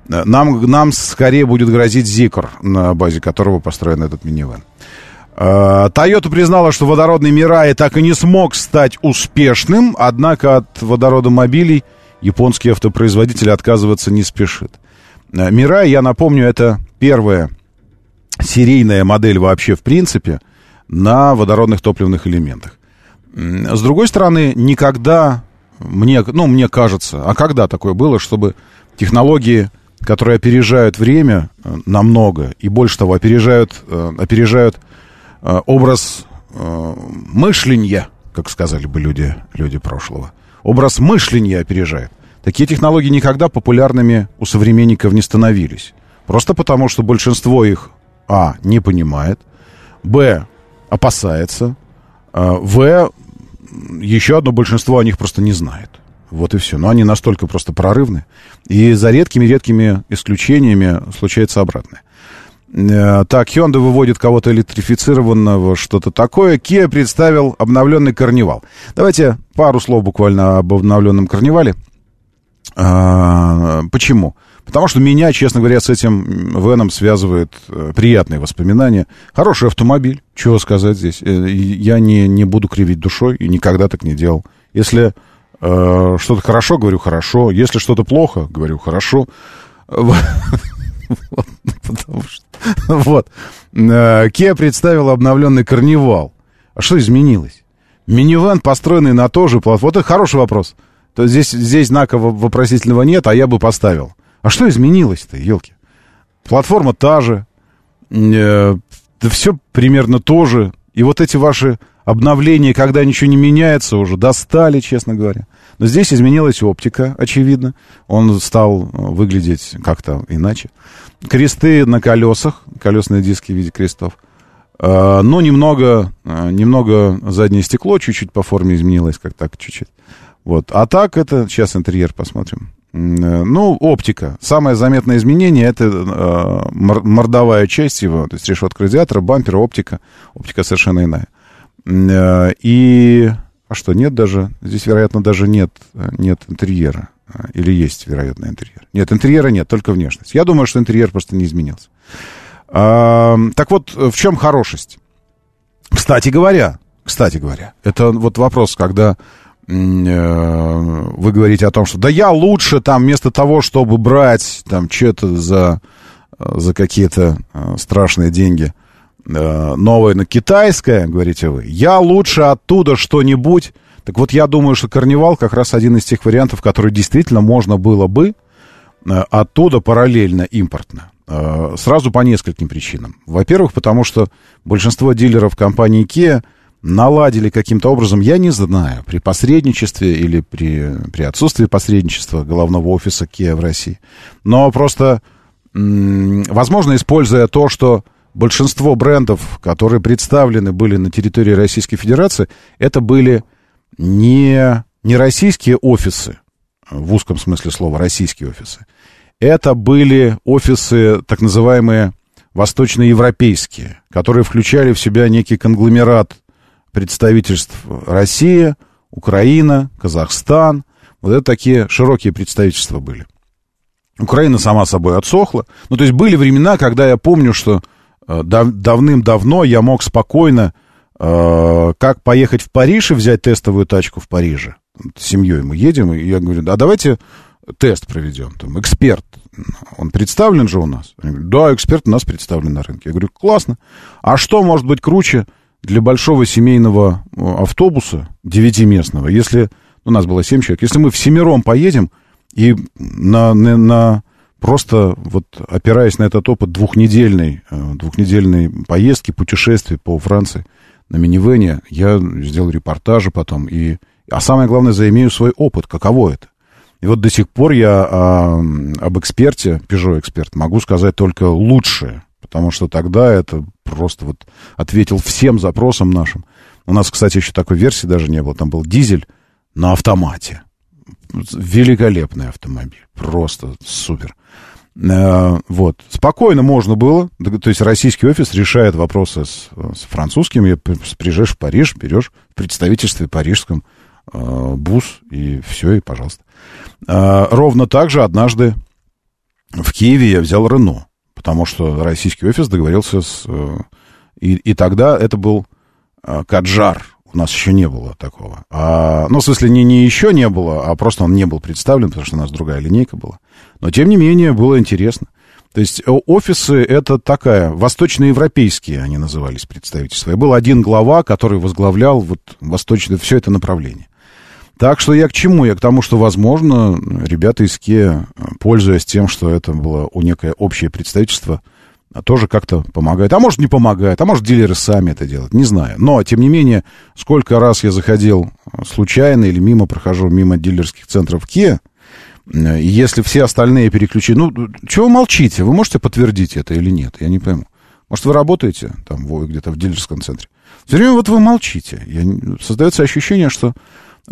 Э, нам, нам скорее будет грозить Зикр, на базе которого построен этот минивэн. Э, признала, что водородный Мирай так и не смог стать успешным, однако от водородомобилей японский автопроизводитель отказываться не спешит. Мирай, я напомню, это первая серийная модель вообще в принципе – на водородных топливных элементах. С другой стороны, никогда, мне, ну, мне кажется, а когда такое было, чтобы технологии, которые опережают время э, намного, и больше того, опережают, э, опережают э, образ мышления, как сказали бы люди, люди прошлого. Образ мышления опережает. Такие технологии никогда популярными у современников не становились. Просто потому, что большинство их, а, не понимает, б, опасается. А, в. Еще одно большинство о них просто не знает. Вот и все. Но они настолько просто прорывны. И за редкими-редкими исключениями случается обратное. Э, так, Hyundai выводит кого-то электрифицированного, что-то такое. Kia представил обновленный карнивал. Давайте пару слов буквально об обновленном карнивале. А, почему? Потому что меня, честно говоря, с этим Веном связывают э, приятные воспоминания. Хороший автомобиль, чего сказать здесь. Э, я не, не буду кривить душой и никогда так не делал. Если э, что-то хорошо, говорю хорошо. Если что-то плохо, говорю хорошо. Вот. Вот. Э, Kia представила обновленный карнивал. А что изменилось? Минивэн, построенный на то же платформе. Вот это хороший вопрос. То здесь, здесь знака вопросительного нет, а я бы поставил. А что изменилось-то, елки? Платформа та же, э, да все примерно то же. И вот эти ваши обновления, когда ничего не меняется, уже достали, честно говоря. Но здесь изменилась оптика, очевидно. Он стал э, выглядеть как-то иначе. Кресты на колесах, колесные диски в виде крестов. Э, но немного, э, немного заднее стекло чуть-чуть по форме изменилось, как так, чуть-чуть. Вот. А так это, сейчас интерьер посмотрим. Э, ну, оптика. Самое заметное изменение это э, мордовая часть его, то есть решетка радиатора, бампер, оптика. Оптика совершенно иная. Э, и... А что, нет даже? Здесь, вероятно, даже нет, э, нет интерьера. Э, или есть, вероятно, интерьер. Нет, интерьера нет, только внешность. Я думаю, что интерьер просто не изменился. А, так вот, в чем хорошесть? Кстати говоря, кстати говоря, это вот вопрос, когда Э, вы говорите о том, что да я лучше там вместо того, чтобы брать там что-то за, за какие-то э, страшные деньги э, новое, на китайское, говорите вы, я лучше оттуда что-нибудь, Так вот, я думаю, что «Карнивал» как раз один из тех вариантов, который действительно можно было бы э, оттуда параллельно импортно. Э, сразу по нескольким причинам. Во-первых, потому что большинство дилеров компании Kia наладили каким-то образом, я не знаю, при посредничестве или при, при отсутствии посредничества головного офиса Kia в России. Но просто, возможно, используя то, что большинство брендов, которые представлены были на территории Российской Федерации, это были не, не российские офисы, в узком смысле слова, российские офисы. Это были офисы, так называемые восточноевропейские, которые включали в себя некий конгломерат представительств Россия, Украина, Казахстан. Вот это такие широкие представительства были. Украина сама собой отсохла. Ну, то есть были времена, когда я помню, что э, дав- давным-давно я мог спокойно, э, как поехать в Париж и взять тестовую тачку в Париже. С семьей мы едем, и я говорю, а давайте тест проведем. Там, эксперт, он представлен же у нас? Они да, эксперт у нас представлен на рынке. Я говорю, классно. А что может быть круче для большого семейного автобуса, девятиместного, если у нас было семь человек, если мы в семером поедем и на, на, на просто вот опираясь на этот опыт двухнедельной, э, двухнедельной поездки, путешествий по Франции на минивене, я сделал репортажи потом, и, а самое главное, заимею свой опыт, каково это. И вот до сих пор я а, об эксперте, Peugeot эксперт, могу сказать только лучшее. Потому что тогда это просто вот ответил всем запросам нашим. У нас, кстати, еще такой версии даже не было. Там был дизель на автомате. Великолепный автомобиль. Просто супер. Э, вот. Спокойно можно было. То есть российский офис решает вопросы с, с французским. И приезжаешь в Париж, берешь в представительстве парижском э, бус, и все, и пожалуйста. Э, ровно так же однажды в Киеве я взял Рено потому что российский офис договорился с... Э, и, и тогда это был э, Каджар. У нас еще не было такого. А, ну, в смысле, не, не еще не было, а просто он не был представлен, потому что у нас другая линейка была. Но, тем не менее, было интересно. То есть э, офисы это такая, восточноевропейские они назывались представительства. И был один глава, который возглавлял вот восточное, все это направление. Так что я к чему? Я к тому, что, возможно, ребята из КЕ, пользуясь тем, что это было у некое общее представительство, тоже как-то помогает. А может, не помогает, а может, дилеры сами это делают, не знаю. Но, тем не менее, сколько раз я заходил случайно или мимо, прохожу мимо дилерских центров КЕ, если все остальные переключили... Ну, чего вы молчите? Вы можете подтвердить это или нет? Я не пойму. Может, вы работаете там где-то в дилерском центре? Все время вот вы молчите. Я... Создается ощущение, что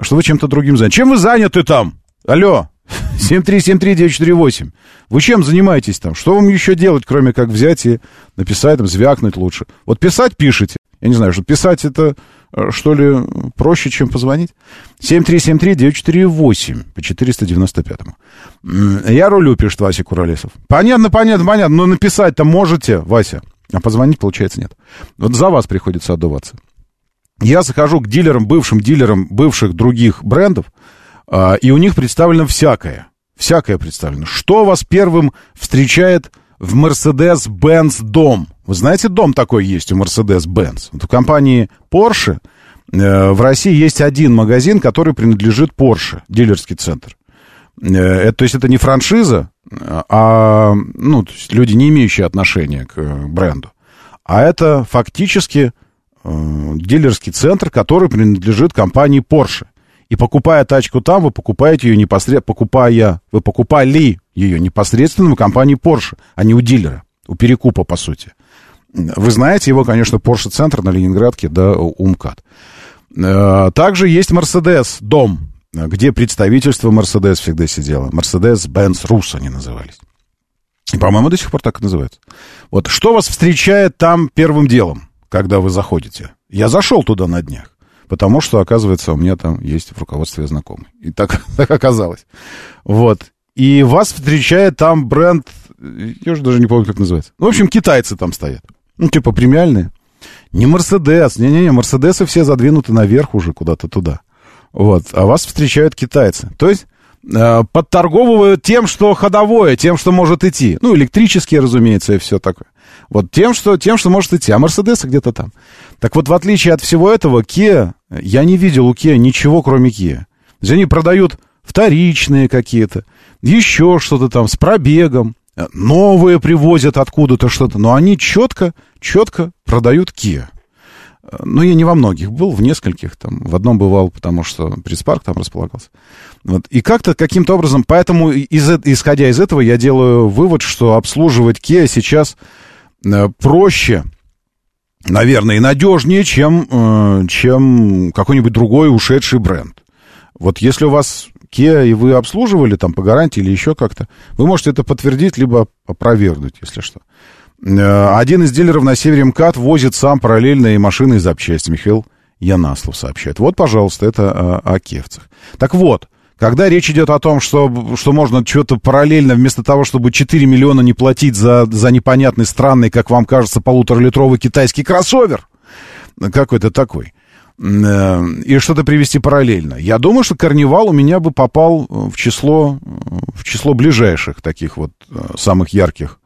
что вы чем-то другим заняты. Чем вы заняты там? Алло, 7373948. Вы чем занимаетесь там? Что вам еще делать, кроме как взять и написать, там, звякнуть лучше? Вот писать пишите. Я не знаю, что писать это, э, что ли, проще, чем позвонить? 7373948 по 495. Я рулю, пишет Вася Куролесов. Понятно, понятно, понятно. Но написать-то можете, Вася. А позвонить, получается, нет. Вот за вас приходится отдуваться я захожу к дилерам, бывшим дилерам бывших других брендов, а, и у них представлено всякое. Всякое представлено. Что вас первым встречает в Mercedes-Benz дом? Вы знаете, дом такой есть у Mercedes-Benz. Вот в компании Porsche э, в России есть один магазин, который принадлежит Porsche, дилерский центр. Э, то есть это не франшиза, а ну, то есть люди, не имеющие отношения к бренду. А это фактически Э, дилерский центр, который принадлежит компании Porsche. И покупая тачку там, вы покупаете ее непосредственно, покупая, вы покупали ее непосредственно у компании Porsche, а не у дилера, у перекупа, по сути. Вы знаете его, конечно, Porsche центр на Ленинградке, да, у МКАД. Э, также есть Mercedes дом, где представительство Mercedes всегда сидело. Mercedes-Benz Rus они назывались. И, по-моему, до сих пор так и называется. Вот что вас встречает там первым делом? Когда вы заходите. Я зашел туда на днях, потому что, оказывается, у меня там есть в руководстве знакомый. И так, так оказалось. Вот. И вас встречает там бренд, я уже даже не помню, как называется. Ну, в общем, китайцы там стоят. Ну, типа премиальные. Не Мерседес, не-не-не, Мерседесы все задвинуты наверх уже куда-то туда. Вот, а вас встречают китайцы. То есть подторговывают тем, что ходовое, тем, что может идти. Ну, электрические, разумеется, и все такое. Вот тем, что, тем, что может идти. А Мерседесы где-то там. Так вот, в отличие от всего этого, Kia, я не видел у Kia ничего, кроме Kia. То есть они продают вторичные какие-то, еще что-то там с пробегом, новые привозят откуда-то что-то, но они четко, четко продают Kia. Ну, я не во многих был, в нескольких, там, в одном бывал, потому что пресс-парк там располагался. Вот. И как-то каким-то образом, поэтому, из, исходя из этого, я делаю вывод, что обслуживать Kia сейчас э, проще, наверное, и надежнее, чем, э, чем какой-нибудь другой ушедший бренд. Вот если у вас Kia, и вы обслуживали там по гарантии или еще как-то, вы можете это подтвердить, либо опровергнуть, если что. Э, один из дилеров на севере МКАД возит сам параллельные машины и запчасти. Михаил Янаслов сообщает. Вот, пожалуйста, это о, о кевцах. Так вот, когда речь идет о том, что, что можно что-то параллельно, вместо того, чтобы 4 миллиона не платить за, за непонятный, странный, как вам кажется, полуторалитровый китайский кроссовер, какой-то такой, э, и что-то привести параллельно. Я думаю, что карнивал у меня бы попал в число, в число ближайших таких вот э, самых ярких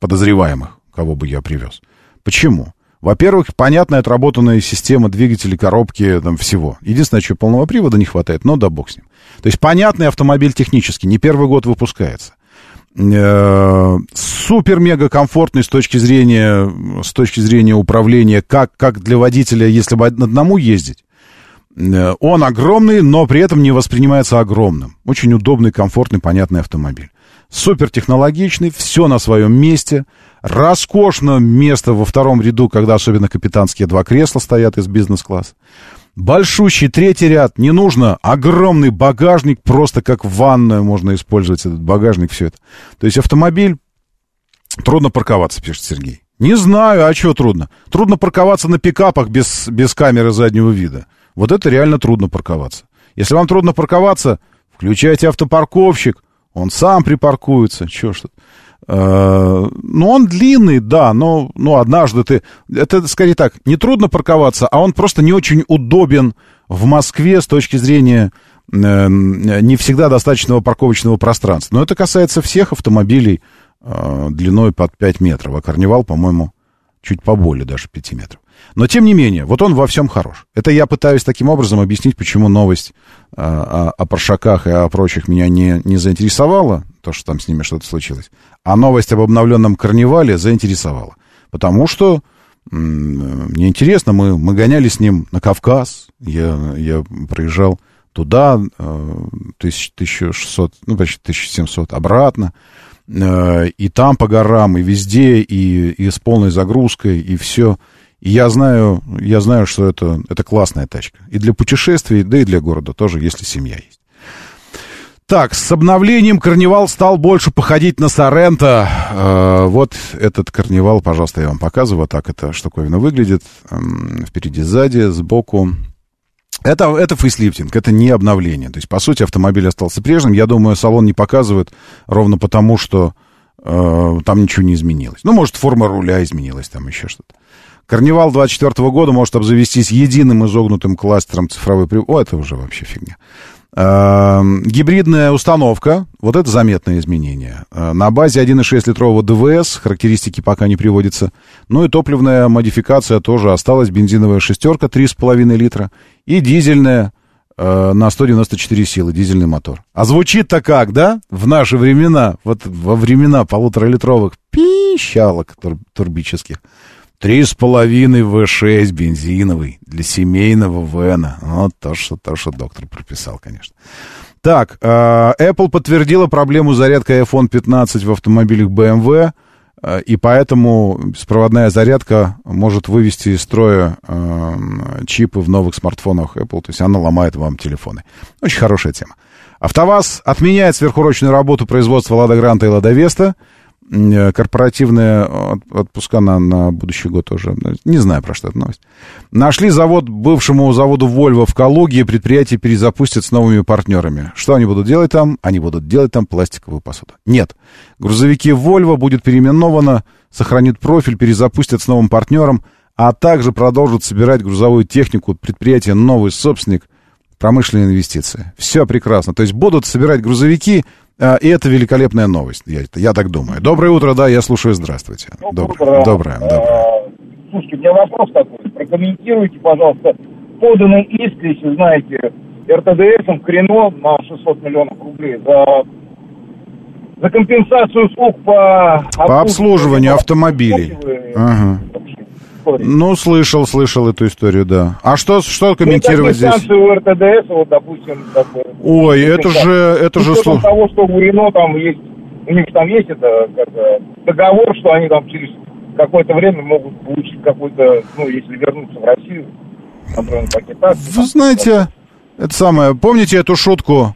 подозреваемых, кого бы я привез. Почему? Во-первых, понятная отработанная система двигателей, коробки, там всего. Единственное, что полного привода не хватает, но да бог с ним. То есть понятный автомобиль технически, не первый год выпускается. Э, супер-мега комфортный с точки зрения, с точки зрения управления, как, как для водителя, если бы одному ездить. Э, он огромный, но при этом не воспринимается огромным. Очень удобный, комфортный, понятный автомобиль супертехнологичный, все на своем месте, роскошно место во втором ряду, когда особенно капитанские два кресла стоят из бизнес-класса. Большущий третий ряд, не нужно огромный багажник, просто как ванную можно использовать этот багажник, все это. То есть автомобиль трудно парковаться, пишет Сергей. Не знаю, а что трудно? Трудно парковаться на пикапах без, без камеры заднего вида. Вот это реально трудно парковаться. Если вам трудно парковаться, включайте автопарковщик, он сам припаркуется, чё что э, ну, он длинный, да, но ну, однажды ты... Это, скорее так, не трудно парковаться, а он просто не очень удобен в Москве с точки зрения э, не всегда достаточного парковочного пространства. Но это касается всех автомобилей э, длиной под 5 метров. А Карнивал, по-моему, чуть поболее даже 5 метров. Но, тем не менее, вот он во всем хорош. Это я пытаюсь таким образом объяснить, почему новость а, о, о Паршаках и о прочих меня не, не заинтересовала, то, что там с ними что-то случилось, а новость об обновленном карнивале заинтересовала. Потому что мне интересно, мы, мы гоняли с ним на Кавказ, я, я проезжал туда, 1600, э, ну, почти 1700, обратно, э, и там по горам, и везде, и, и с полной загрузкой, и все – и я знаю, я знаю, что это, это классная тачка. И для путешествий, да и для города тоже, если семья есть. Так, с обновлением карнивал стал больше походить на Соренто. Э, вот этот карнивал, пожалуйста, я вам показываю. Так эта штуковина выглядит. Э, впереди, сзади, сбоку. Это, это фейслифтинг, это не обновление. То есть, по сути, автомобиль остался прежним. Я думаю, салон не показывает ровно потому, что э, там ничего не изменилось. Ну, может, форма руля изменилась, там еще что-то. Карнивал 24 года может обзавестись единым изогнутым кластером цифровой... При... О, это уже вообще фигня. Э, гибридная установка, вот это заметное изменение. Э, на базе 1,6 литрового ДВС, характеристики пока не приводятся. Ну и топливная модификация тоже осталась. Бензиновая шестерка 3,5 литра и дизельная э, на 194 силы, дизельный мотор. А звучит-то как, да? В наши времена, вот во времена полуторалитровых пищалок тур турбических. Три с половиной V6 бензиновый для семейного вена. Вот то, что, то, что доктор прописал, конечно. Так, э, Apple подтвердила проблему зарядки iPhone 15 в автомобилях BMW, э, и поэтому беспроводная зарядка может вывести из строя э, чипы в новых смартфонах Apple, то есть она ломает вам телефоны. Очень хорошая тема. АвтоВАЗ отменяет сверхурочную работу производства Лада Гранта и Лада Веста. Э, корпоративные отпуска на, на будущий год тоже. Не знаю, про что эта новость. Нашли завод бывшему заводу Volvo в Калуге. Предприятие перезапустят с новыми партнерами. Что они будут делать там? Они будут делать там пластиковую посуду. Нет. Грузовики Volvo будет переименовано, сохранит профиль, перезапустят с новым партнером, а также продолжат собирать грузовую технику предприятия «Новый собственник» промышленные инвестиции. Все прекрасно. То есть будут собирать грузовики, и это великолепная новость, я, я так думаю. Доброе утро, да, я слушаю, здравствуйте.
Доброе, доброе. доброе, доброе. Слушайте, у меня вопрос такой. Прокомментируйте, пожалуйста, поданный иск, если знаете, РТДСом к Рено на 600 миллионов рублей за, за компенсацию услуг по,
по обслуживанию автомобилей. Ага. Ну, слышал, слышал эту историю, да. А что, что ну, комментировать здесь?
у РТДС, вот, допустим,
такое. Ой, это же, это же...
С того, что у Рено там есть, у них там есть это, как, договор, что они там через какое-то время могут получить какой-то, ну, если вернуться в Россию,
например, пакет акций. Вы знаете, это самое, помните эту шутку?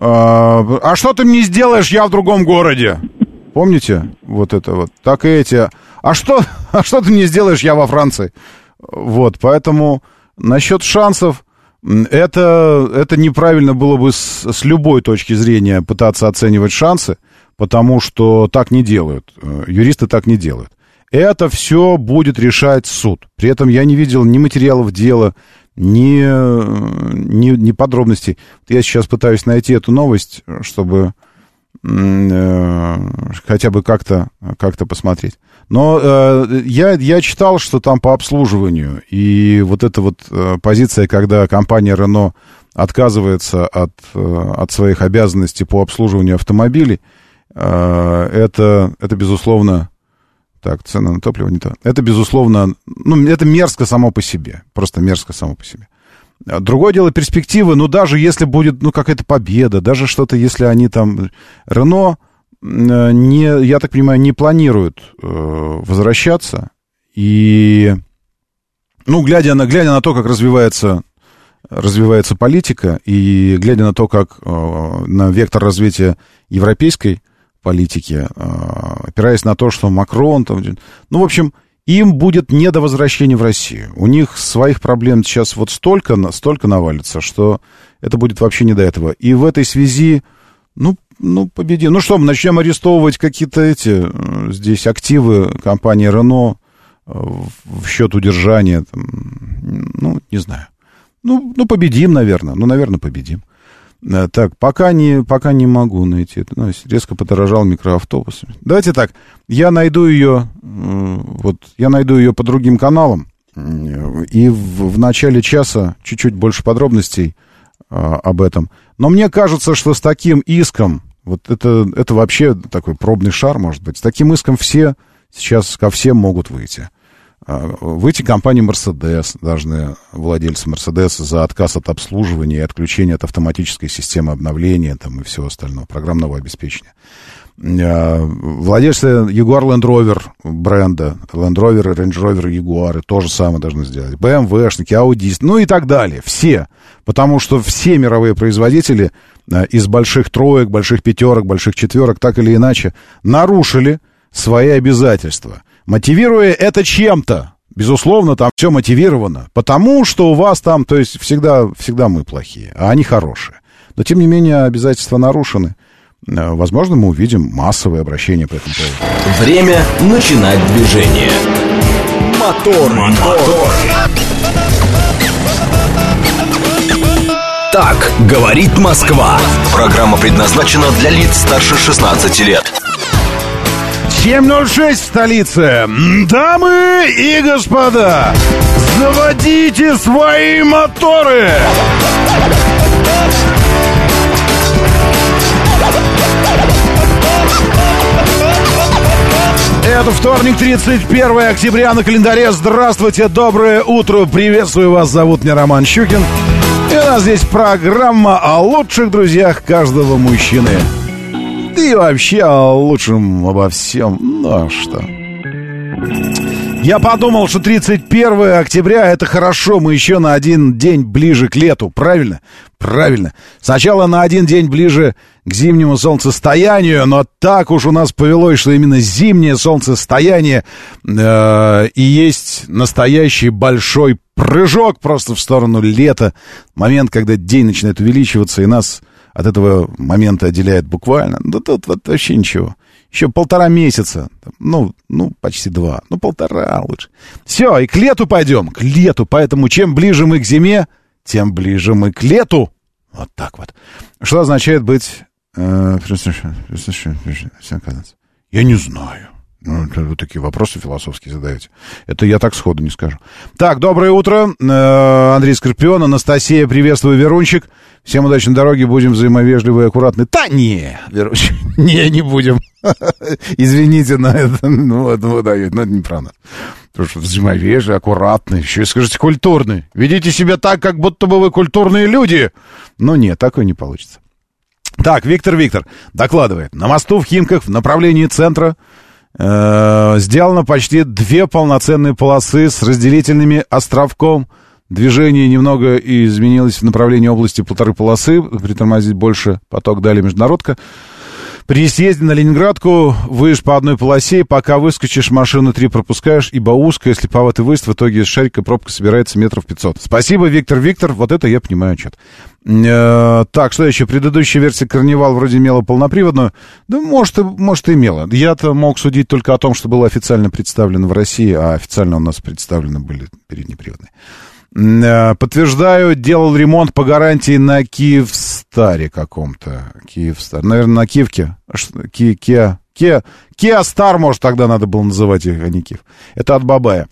А, а что ты мне сделаешь, я в другом городе? Помните? Вот это вот. Так и эти. А что, а что ты мне сделаешь, я во Франции? Вот, поэтому насчет шансов, это, это неправильно было бы с, с любой точки зрения пытаться оценивать шансы, потому что так не делают. Э, юристы так не делают. Это все будет решать суд. При этом я не видел ни материалов дела, ни, ни, ни подробностей. Я сейчас пытаюсь найти эту новость, чтобы э, хотя бы как-то как посмотреть. Но э, я, я читал, что там по обслуживанию, и вот эта вот э, позиция, когда компания Renault отказывается от, э, от своих обязанностей по обслуживанию автомобилей, э, это, это, безусловно, так, цена на топливо не то. Это, безусловно, ну, это мерзко само по себе. Просто мерзко само по себе. Другое дело перспективы, ну, даже если будет, ну, какая-то победа, даже что-то, если они там... Рено, не, я так понимаю, не планируют э, возвращаться. И, ну, глядя на, глядя на то, как развивается, развивается политика, и глядя на то, как э, на вектор развития европейской политики, э, опираясь на то, что Макрон... Там, ну, в общем, им будет не до возвращения в Россию. У них своих проблем сейчас вот столько, столько навалится, что это будет вообще не до этого. И в этой связи, ну, ну, победим. Ну что, мы начнем арестовывать какие-то эти э, здесь активы компании Рено э, в счет удержания, там, ну, не знаю. Ну, ну, победим, наверное. Ну, наверное, победим. Э, так, пока не, пока не могу найти. Ну, резко подорожал микроавтобус. Давайте так, я найду ее, вот, я найду ее по другим каналам, и в, в начале часа чуть-чуть больше подробностей а, об этом. Но мне кажется, что с таким иском, вот это, это вообще такой пробный шар, может быть, с таким иском все сейчас ко всем могут выйти. А, выйти компании Mercedes, должны владельцы Mercedes за отказ от обслуживания и отключения от автоматической системы обновления там, и всего остального, программного обеспечения. А, владельцы Jaguar Land Rover бренда, Land Rover, Range Rover, Jaguar то же самое должны сделать. BMW-шники, Audi, ну и так далее. Все. Потому что все мировые производители а, из больших троек, больших пятерок, больших четверок так или иначе нарушили свои обязательства мотивируя это чем-то. Безусловно, там все мотивировано. Потому что у вас там, то есть всегда, всегда мы плохие, а они хорошие. Но, тем не менее, обязательства нарушены. Э, возможно, мы увидим массовое обращение по этому поводу.
Время начинать движение. Мотор, мотор. Так говорит Москва. Программа предназначена для лиц старше 16 лет.
7.06 в столице. Дамы и господа, заводите свои моторы! Это вторник, 31 октября на календаре. Здравствуйте, доброе утро. Приветствую вас. Зовут меня Роман Щукин. И у нас здесь программа о лучших друзьях каждого мужчины и вообще о лучшем обо всем. Ну а что? Я подумал, что 31 октября это хорошо, мы еще на один день ближе к лету, правильно? Правильно. Сначала на один день ближе к зимнему солнцестоянию, но так уж у нас повелось, что именно зимнее солнцестояние э, и есть настоящий большой прыжок просто в сторону лета. Момент, когда день начинает увеличиваться, и нас от этого момента отделяет буквально. Да тут вот вообще ничего. Еще полтора месяца. Ну, ну, почти два. Ну, полтора лучше. Все, и к лету пойдем. К лету. Поэтому чем ближе мы к зиме, тем ближе мы к лету. Вот так вот. Что означает быть... Э, я не знаю. Ну, вы такие вопросы философские задаете. Это я так сходу не скажу. Так, доброе утро. Э, Андрей Скорпион, Анастасия, приветствую, Верунчик. Всем удачной дороги, будем взаимовежливы и аккуратны. Да не, Верунчик, не, не будем. Извините на это, ну, ну, да, но это не про. Потому что взаимовежливый, аккуратный, еще и скажите культурный. Ведите себя так, как будто бы вы культурные люди. Но нет, такое не получится. Так, Виктор Виктор докладывает. На мосту в Химках в направлении центра э, сделано почти две полноценные полосы с разделительными островком. Движение немного изменилось в направлении области полторы полосы. Притормозить больше поток дали международка. При съезде на Ленинградку выешь по одной полосе, пока выскочишь, машину три пропускаешь, ибо узко, если поватый выезд, в итоге из шарика пробка собирается метров 500. Спасибо, Виктор Виктор, вот это я понимаю отчет. Э, так, что еще? Предыдущая версия Карнивал вроде имела полноприводную. Да, может, и, может, и имела. Я-то мог судить только о том, что было официально представлено в России, а официально у нас представлены были переднеприводные. Э, подтверждаю, делал ремонт по гарантии на Киевстаре каком-то. Киевстар. Наверное, на Киевке. Ки, Киа, Киа, Киа Стар, может, тогда надо было называть их, а не Киев. Это от Бабая.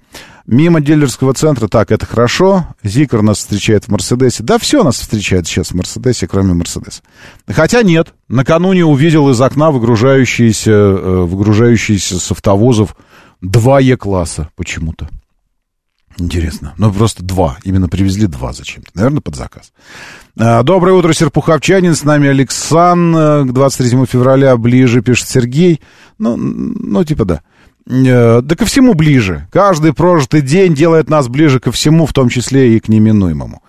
Мимо дилерского центра, так, это хорошо. Зикр нас встречает в Мерседесе. Да все нас встречает сейчас в Мерседесе, кроме Мерседеса. Хотя нет. Накануне увидел из окна выгружающиеся, э, выгружающиеся с автовозов два Е-класса почему-то. Интересно. Ну, просто два. Именно привезли два зачем-то. Наверное, под заказ. А, доброе утро, Серпуховчанин. С нами Александр. К 23 февраля ближе, пишет Сергей. Ну, ну типа да. Э, да ко всему ближе. Каждый прожитый день делает нас ближе ко всему, в том числе и к неминуемому.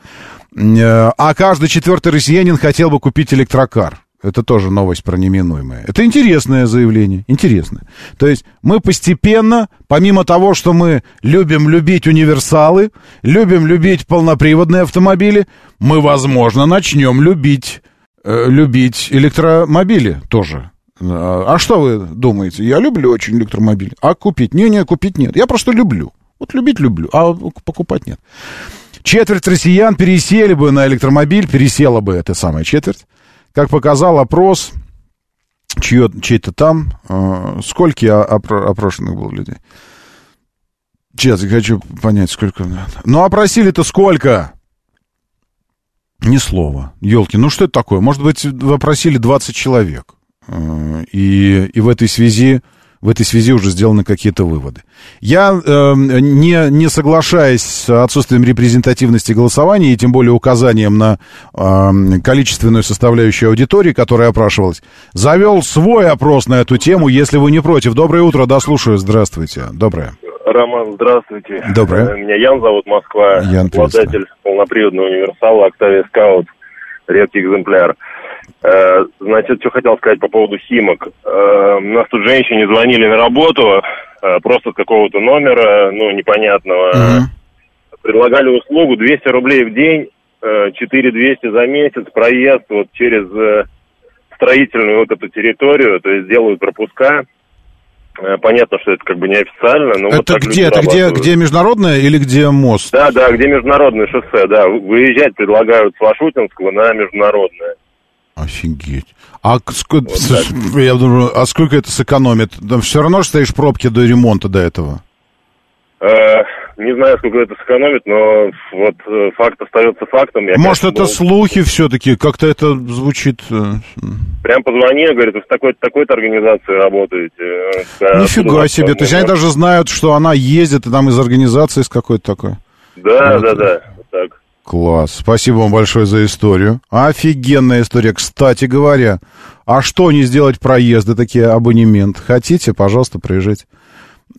Э, а каждый четвертый россиянин хотел бы купить электрокар. Это тоже новость про неминуемое. Это интересное заявление, интересное. То есть мы постепенно, помимо того, что мы любим любить универсалы, любим любить полноприводные автомобили, мы, возможно, начнем любить, э, любить электромобили тоже. А, что вы думаете? Я люблю очень электромобили. А купить? Не-не, купить нет. Я просто люблю. Вот любить люблю, а покупать нет. Четверть россиян пересели бы на электромобиль, пересела бы эта самая четверть как показал опрос, чье, чей-то там, э, сколько опро- опрошенных было людей? Сейчас я хочу понять, сколько... Ну, опросили-то сколько? Ни слова. Елки, ну что это такое? Может быть, опросили 20 человек. Э, и, и в этой связи в этой связи уже сделаны какие-то выводы. Я, э, не, не соглашаясь с отсутствием репрезентативности голосования и тем более указанием на э, количественную составляющую аудитории, которая опрашивалась, завел свой опрос на эту тему, если вы не против. Доброе утро, да, слушаю, здравствуйте. Доброе.
Роман, здравствуйте.
Доброе.
Э, меня Ян зовут, Москва.
Ян,
Обладатель полноприводного универсала Octavia Scout. Редкий экземпляр. Э, значит, что хотел сказать по поводу Химок. Э, у нас тут женщине звонили на работу, э, просто с какого-то номера, ну, непонятного. Uh-huh. Предлагали услугу 200 рублей в день, 4200 за месяц, проезд вот через строительную вот эту территорию, то есть делают пропуска. Понятно, что это как бы неофициально, но
это
вот
где? Это где, где международное или где мост?
Да, да, где международное шоссе, да. Выезжать предлагают с Вашутинского на международное.
Офигеть. А, вот я думаю, а сколько это сэкономит? Там все равно же стоишь в пробке до ремонта до этого.
Э, не знаю, сколько это сэкономит, но вот э, факт остается фактом. Я,
Может, это был... слухи все-таки? Как-то это звучит... Э,
Прям позвони, говорит, вы в такой-то такой организации работаете.
Нифига себе. То есть они даже знают, что она ездит и там из организации из какой-то такой.
Да, вот. да, да.
Класс. Спасибо вам большое за историю. Офигенная история. Кстати говоря, а что не сделать проезды, такие абонемент? Хотите, пожалуйста, приезжайте.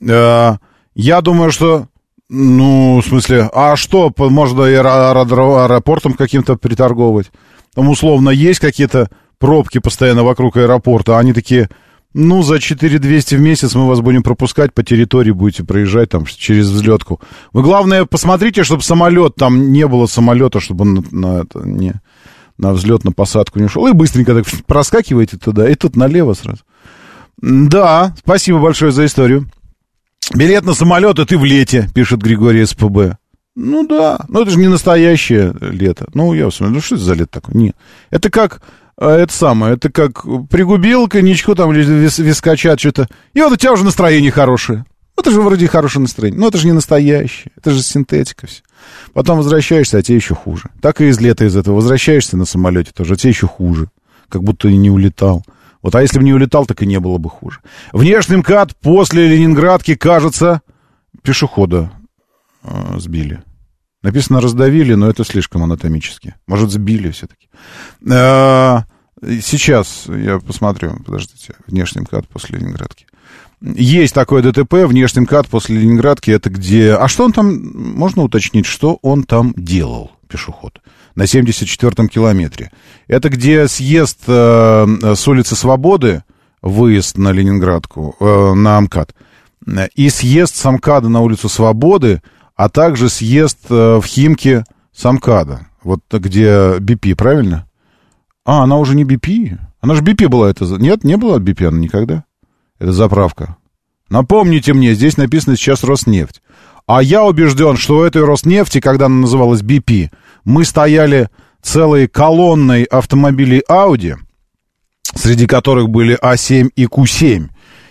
Э, я думаю, что... Ну, в смысле, а что, можно и аэропортом каким-то приторговывать? Там условно есть какие-то пробки постоянно вокруг аэропорта, а они такие, ну, за 4200 в месяц мы вас будем пропускать, по территории будете проезжать там через взлетку. Вы, главное, посмотрите, чтобы самолет, там не было самолета, чтобы он на, на, не, на взлет, на посадку не ушел. И быстренько так проскакиваете туда, и тут налево сразу. Да, спасибо большое за историю. Билет на самолет, и ты в лете, пишет Григорий СПБ. Ну да, но это же не настоящее лето. Ну, я смотрю, ну что это за лето такое? Нет. Это как, а, это самое, это как пригубил коньячку там или вис, вискача что-то, и вот у тебя уже настроение хорошее. Это же вроде хорошее настроение. Но это же не настоящее. Это же синтетика все. Потом возвращаешься, а тебе еще хуже. Так и из лета из этого. Возвращаешься на самолете тоже, а тебе еще хуже. Как будто и не улетал. Вот, а если бы не улетал, так и не было бы хуже. Внешний МКАД после Ленинградки, кажется, пешехода э, сбили. Написано раздавили, но это слишком анатомически. Может, сбили все-таки. Э, сейчас я посмотрю, подождите, внешний МКАД после Ленинградки. Есть такое ДТП, внешний МКАД после Ленинградки, это где... А что он там, можно уточнить, что он там делал, пешеход? На 74-м километре. Это где съезд э, с улицы Свободы, выезд на Ленинградку, э, на МКАД, и съезд с МКАДа на улицу Свободы, а также съезд э, в Химки с МКАДа. Вот где БП, правильно? А, она уже не БП? Она же БП была это... Нет, не была БП она никогда. Это заправка. Напомните мне, здесь написано сейчас Роснефть. А я убежден, что у этой Роснефти, когда она называлась BP, мы стояли целой колонной автомобилей Audi, среди которых были А7 и Q7.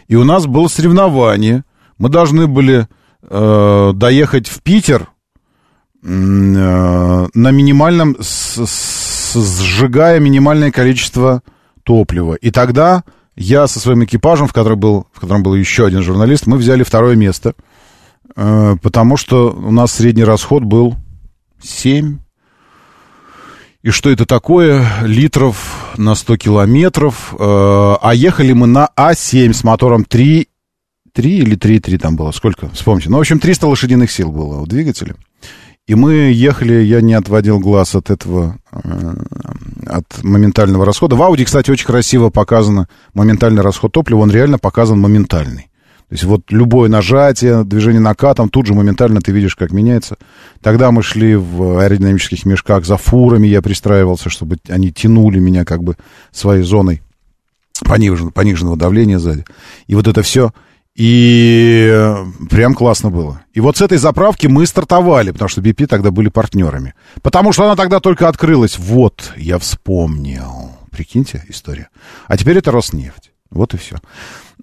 И у нас было соревнование. Мы должны были э, доехать в Питер э, на минимальном, с, с, сжигая минимальное количество топлива. И тогда я со своим экипажем, в котором был, в котором был еще один журналист, мы взяли второе место, э, потому что у нас средний расход был 7. И что это такое? Литров на 100 километров. Э, а ехали мы на А7 с мотором 3, 3 или 3,3 там было. Сколько? Вспомните. Ну, в общем, 300 лошадиных сил было у двигателя. И мы ехали, я не отводил глаз от этого, э, от моментального расхода. В Audi, кстати, очень красиво показано моментальный расход топлива, он реально показан моментальный. То есть вот любое нажатие, движение накатом, тут же моментально ты видишь, как меняется. Тогда мы шли в аэродинамических мешках за фурами, я пристраивался, чтобы они тянули меня как бы своей зоной пониженного, пониженного давления сзади. И вот это все и э, прям классно было. И вот с этой заправки мы стартовали, потому что BP тогда были партнерами. Потому что она тогда только открылась. Вот, я вспомнил. Прикиньте, история. А теперь это Роснефть. Вот и все.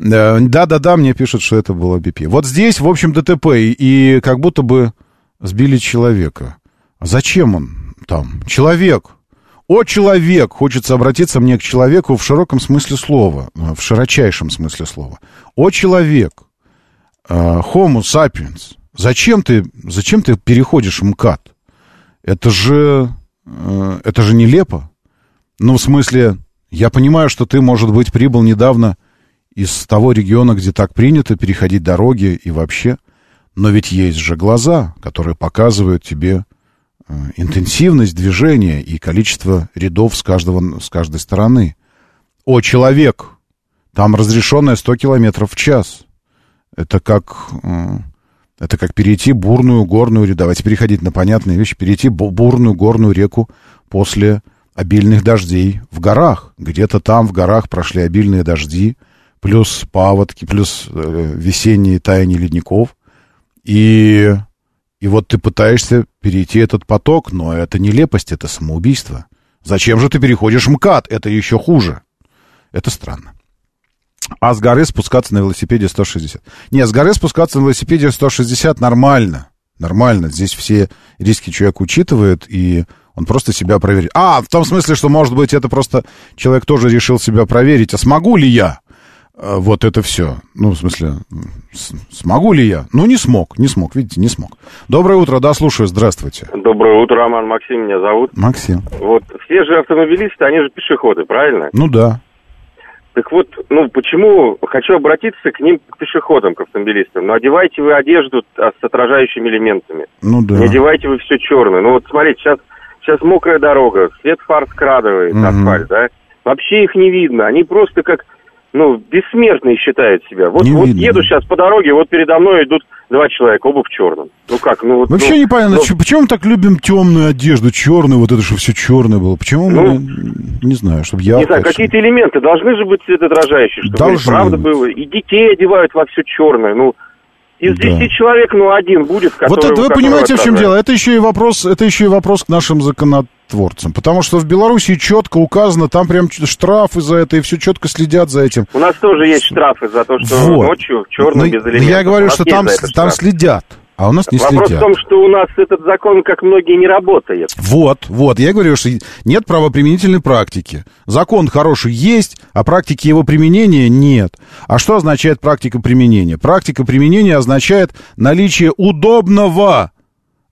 Э, да-да-да, мне пишут, что это было BP. Вот здесь, в общем, ДТП, и как будто бы сбили человека. А зачем он там? Человек. О, человек! Хочется обратиться мне к человеку в широком смысле слова, в широчайшем смысле слова. О, человек! Uh, homo sapiens. Зачем ты, зачем ты переходишь МКАД? Это же, uh, это же нелепо. Ну, в смысле, я понимаю, что ты, может быть, прибыл недавно из того региона, где так принято переходить дороги и вообще. Но ведь есть же глаза, которые показывают тебе Э, интенсивность движения и количество рядов с, каждого, с каждой стороны. О, человек! Там разрешенное 100 километров в час. Это как, э, это как перейти бурную горную реку. Давайте переходить на понятные вещи. Перейти бурную горную реку после обильных дождей в горах. Где-то там в горах прошли обильные дожди, плюс паводки, плюс э, весенние таяния ледников. И и вот ты пытаешься перейти этот поток, но это нелепость, это самоубийство. Зачем же ты переходишь МКАД? Это еще хуже. Это странно. А с горы спускаться на велосипеде 160. Не, с горы спускаться на велосипеде 160 нормально. Нормально. Здесь все риски человек учитывает, и он просто себя проверит. А, в том смысле, что, может быть, это просто человек тоже решил себя проверить. А смогу ли я? А, вот это все. Ну, в смысле, смогу ли я? Ну, не смог, не смог, видите, не смог. Доброе утро, да, слушаю, здравствуйте.
Доброе утро, Роман, Максим меня зовут.
Максим.
Вот, все же автомобилисты, они же пешеходы, правильно?
Ну, да.
Так вот, ну, почему хочу обратиться к ним, к пешеходам, к автомобилистам. Ну, одевайте вы одежду с отражающими элементами.
Ну, да.
Не одевайте вы все черное. Ну, вот смотрите, сейчас, сейчас мокрая дорога, свет фар скрадывает угу. асфальт, да? Вообще их не видно, они просто как ну, бессмертные считают себя. Вот, вот еду сейчас по дороге, вот передо мной идут два человека, оба в черном. Ну как, ну вот...
Вообще
ну,
непонятно, ну, почему мы так любим темную одежду, черную, вот это, что все черное было. Почему ну, мы, не знаю, чтобы я...
Не знаю, какие-то элементы должны же быть светоотражающие, чтобы должны правда быть. было. И детей одевают во все черное, ну... Из 10 да. человек, ну, один будет, который...
Вот это вы понимаете, в чем дело? Это еще и вопрос, это еще и вопрос к нашим законотворцам. Потому что в Беларуси четко указано, там прям штрафы за это, и все четко следят за этим.
У нас тоже есть штрафы за то, что вот. ночью черным без элементов.
Я говорю, что там, там следят. А у нас не
Вопрос
следят.
в том, что у нас этот закон, как многие, не работает.
Вот, вот. Я говорю, что нет правоприменительной практики. Закон хороший есть, а практики его применения нет. А что означает практика применения? Практика применения означает наличие удобного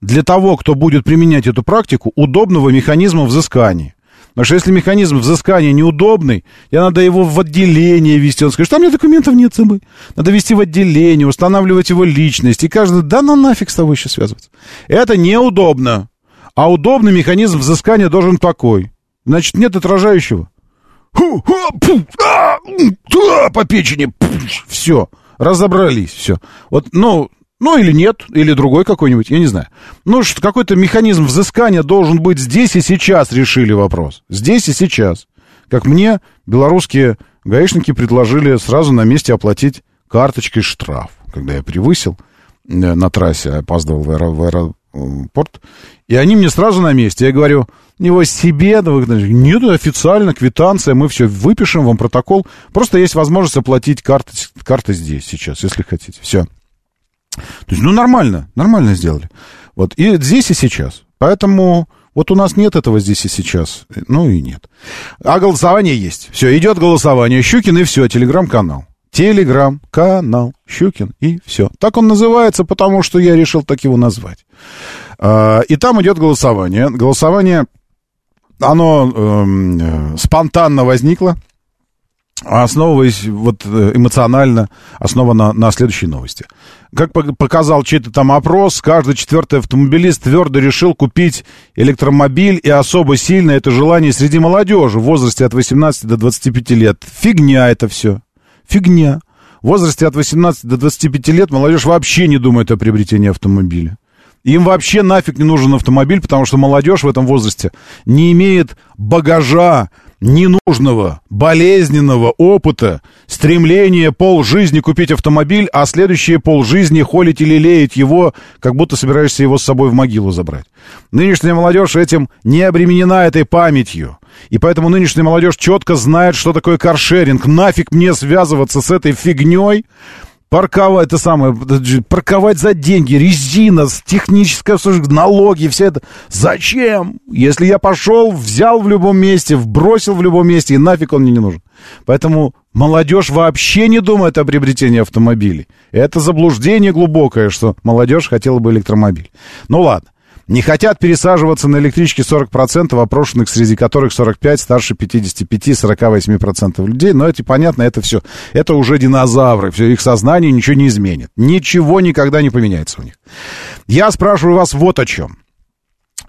для того, кто будет применять эту практику, удобного механизма взыскания. Потому что если механизм взыскания неудобный, я надо его в отделение вести. Он скажет, что у меня документов нет с собой. Надо вести в отделение, устанавливать его личность. И каждый, да ну нафиг с тобой еще связываться. Это неудобно. А удобный механизм взыскания должен такой. Значит, нет отражающего. А, а, по печени. Все. Разобрались, все. Вот, ну, ну, или нет, или другой какой-нибудь, я не знаю. Ну, что какой-то механизм взыскания должен быть здесь и сейчас, решили вопрос. Здесь и сейчас. Как мне белорусские гаишники предложили сразу на месте оплатить карточкой штраф, когда я превысил э, на трассе, опаздывал в, аэро, в аэропорт, и они мне сразу на месте. Я говорю, него себе, да вы нет, официально, квитанция, мы все выпишем вам протокол. Просто есть возможность оплатить карты, карты здесь сейчас, если хотите. Все. То есть, ну, нормально, нормально сделали. Вот, и здесь и сейчас. Поэтому вот у нас нет этого здесь и сейчас. Ну и нет. А голосование есть. Все, идет голосование. Щукин и все, телеграм-канал. Телеграм-канал Щукин и все. Так он называется, потому что я решил так его назвать. А, и там идет голосование. Голосование, оно эм, э, спонтанно возникло основываясь вот э, эмоционально, основано на следующей новости. Как показал чей-то там опрос, каждый четвертый автомобилист твердо решил купить электромобиль, и особо сильно это желание среди молодежи в возрасте от 18 до 25 лет. Фигня это все. Фигня. В возрасте от 18 до 25 лет молодежь вообще не думает о приобретении автомобиля. Им вообще нафиг не нужен автомобиль, потому что молодежь в этом возрасте не имеет багажа, ненужного, болезненного опыта, стремления полжизни купить автомобиль, а следующие полжизни холить или леять его, как будто собираешься его с собой в могилу забрать. Нынешняя молодежь этим не обременена этой памятью. И поэтому нынешняя молодежь четко знает, что такое каршеринг. Нафиг мне связываться с этой фигней, парковать, это самое, парковать за деньги, резина, техническое налоги, все это. Зачем? Если я пошел, взял в любом месте, вбросил в любом месте, и нафиг он мне не нужен. Поэтому молодежь вообще не думает о приобретении автомобилей. Это заблуждение глубокое, что молодежь хотела бы электромобиль. Ну ладно. Не хотят пересаживаться на электричке 40% опрошенных, среди которых 45 старше 55-48% людей. Но это понятно, это все. Это уже динозавры. Все, их сознание ничего не изменит. Ничего никогда не поменяется у них. Я спрашиваю вас вот о чем.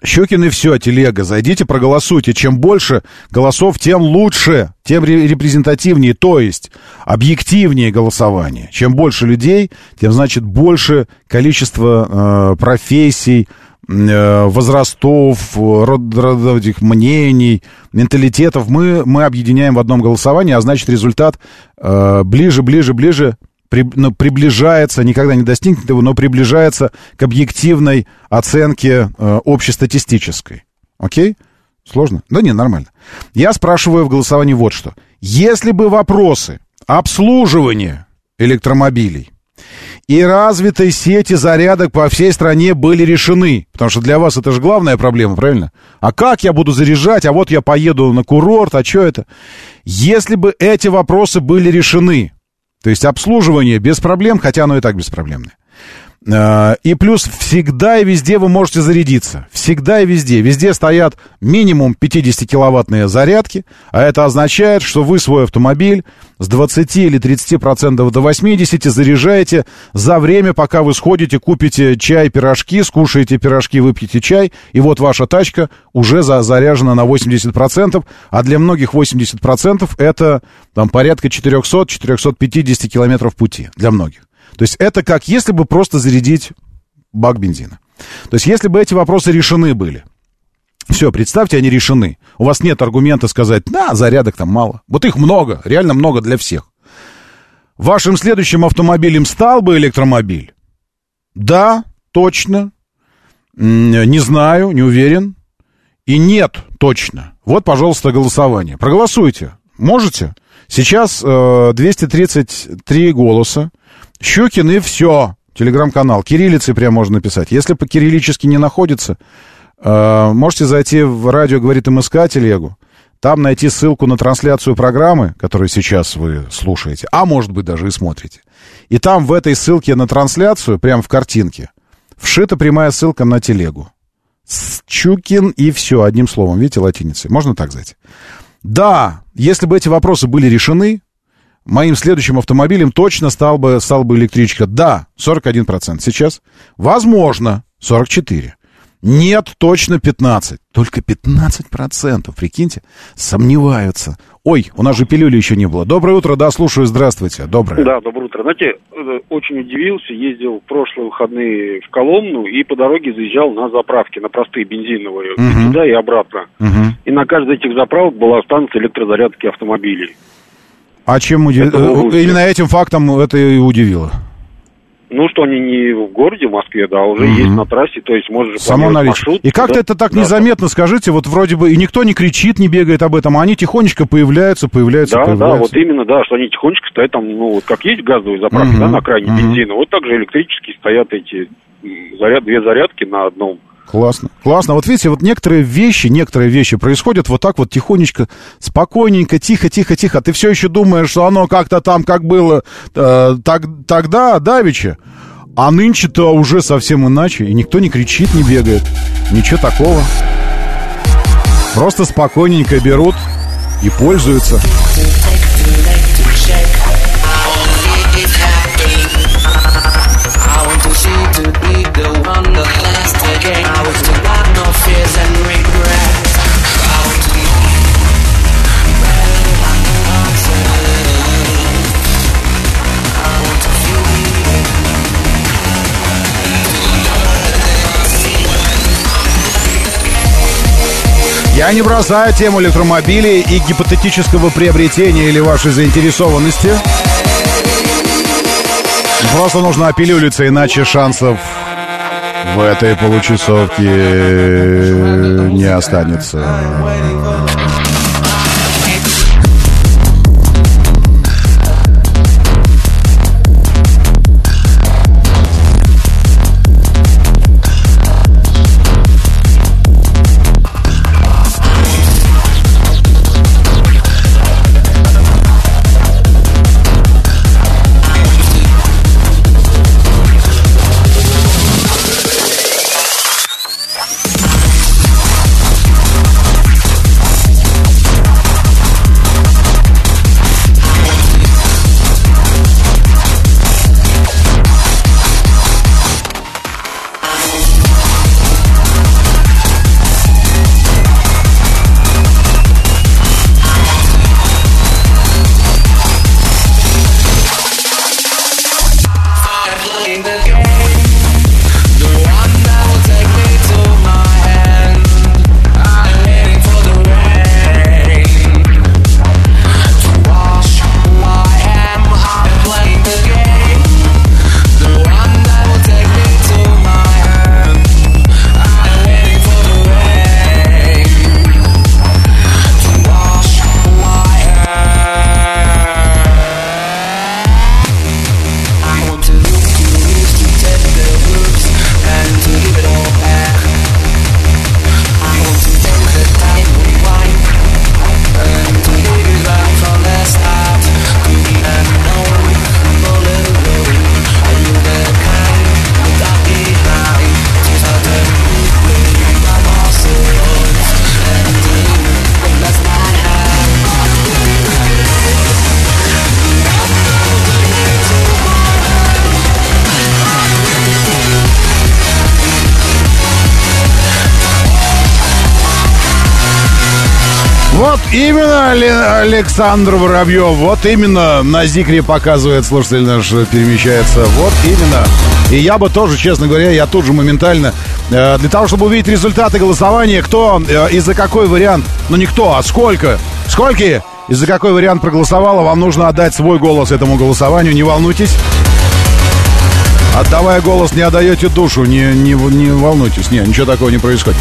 Щукин и все, телега, зайдите, проголосуйте. Чем больше голосов, тем лучше, тем репрезентативнее, то есть объективнее голосование. Чем больше людей, тем, значит, больше количество э, профессий, возрастов, род, род, этих мнений, менталитетов мы, мы объединяем в одном голосовании, а значит результат э, ближе, ближе, ближе при, ну, приближается, никогда не достигнет его, но приближается к объективной оценке э, общестатистической. Окей? Сложно? Да не, нормально. Я спрашиваю в голосовании вот что. Если бы вопросы обслуживания электромобилей и развитой сети зарядок по всей стране были решены. Потому что для вас это же главная проблема, правильно? А как я буду заряжать? А вот я поеду на курорт, а что это? Если бы эти вопросы были решены, то есть обслуживание без проблем, хотя оно и так беспроблемное, и плюс всегда и везде вы можете зарядиться. Всегда и везде. Везде стоят минимум 50-киловаттные зарядки, а это означает, что вы свой автомобиль с 20 или 30% до 80% заряжаете за время, пока вы сходите, купите чай, пирожки, скушаете пирожки, выпьете чай, и вот ваша тачка уже за заряжена на 80%, а для многих 80% это там порядка 400-450 километров пути для многих. То есть это как если бы просто зарядить бак бензина. То есть если бы эти вопросы решены были, все, представьте, они решены. У вас нет аргумента сказать, да, зарядок там мало. Вот их много, реально много для всех. Вашим следующим автомобилем стал бы электромобиль, Да, точно. Не знаю, не уверен. И нет, точно. Вот, пожалуйста, голосование. Проголосуйте. Можете? Сейчас э, 233 голоса. Щукин и все. Телеграм-канал. Кириллицей прям можно написать. Если по-кириллически не находится, э, можете зайти в радио «Говорит МСК» телегу. Там найти ссылку на трансляцию программы, которую сейчас вы слушаете, а может быть даже и смотрите. И там в этой ссылке на трансляцию, прямо в картинке, вшита прямая ссылка на телегу. Чукин и все, одним словом, видите, латиницей. Можно так зайти? Да, если бы эти вопросы были решены, моим следующим автомобилем точно стал бы, стал бы электричка. Да, 41%. Сейчас, возможно, 44%. Нет, точно 15. Только 15%, прикиньте, сомневаются. Ой, у нас же пилюли еще не было. Доброе утро, да, слушаю, здравствуйте. Доброе.
Да, доброе утро. Знаете, э, очень удивился, ездил в прошлые выходные в Коломну и по дороге заезжал на заправки, на простые бензиновые, угу. туда и обратно. Угу. И на каждой этих заправок была станция электрозарядки автомобилей.
А чем удивило? Именно этим фактом это и удивило.
Ну, что они не в городе в Москве, да, а уже угу. есть на трассе, то есть можешь
Само наличие. маршрут. И как-то да, это так да, незаметно, скажите, вот вроде бы и никто не кричит, не бегает об этом, а они тихонечко появляются, появляются,
да,
появляются.
Да, вот именно, да, что они тихонечко стоят там, ну, вот как есть газовые заправки, угу. да, на крайне угу. бензина, вот так же электрические стоят эти заряд, две зарядки на одном
Классно. Классно. Вот видите, вот некоторые вещи, некоторые вещи происходят вот так вот тихонечко, спокойненько, тихо, тихо, тихо. Ты все еще думаешь, что оно как-то там, как было э, так, тогда, давеча. А нынче-то уже совсем иначе, и никто не кричит, не бегает. Ничего такого. Просто спокойненько берут и пользуются. Я не бросаю тему электромобилей и гипотетического приобретения или вашей заинтересованности. Просто нужно опилюлиться, иначе шансов в этой получасовке не останется. Александр Воробьев. Вот именно на Зикре показывает, слушатель наш перемещается. Вот именно. И я бы тоже, честно говоря, я тут же моментально, э, для того, чтобы увидеть результаты голосования, кто э, и за какой вариант, ну не кто, а сколько, сколько и за какой вариант проголосовало, вам нужно отдать свой голос этому голосованию, не волнуйтесь. Отдавая голос, не отдаете душу, не, не, не волнуйтесь, не, ничего такого не происходит.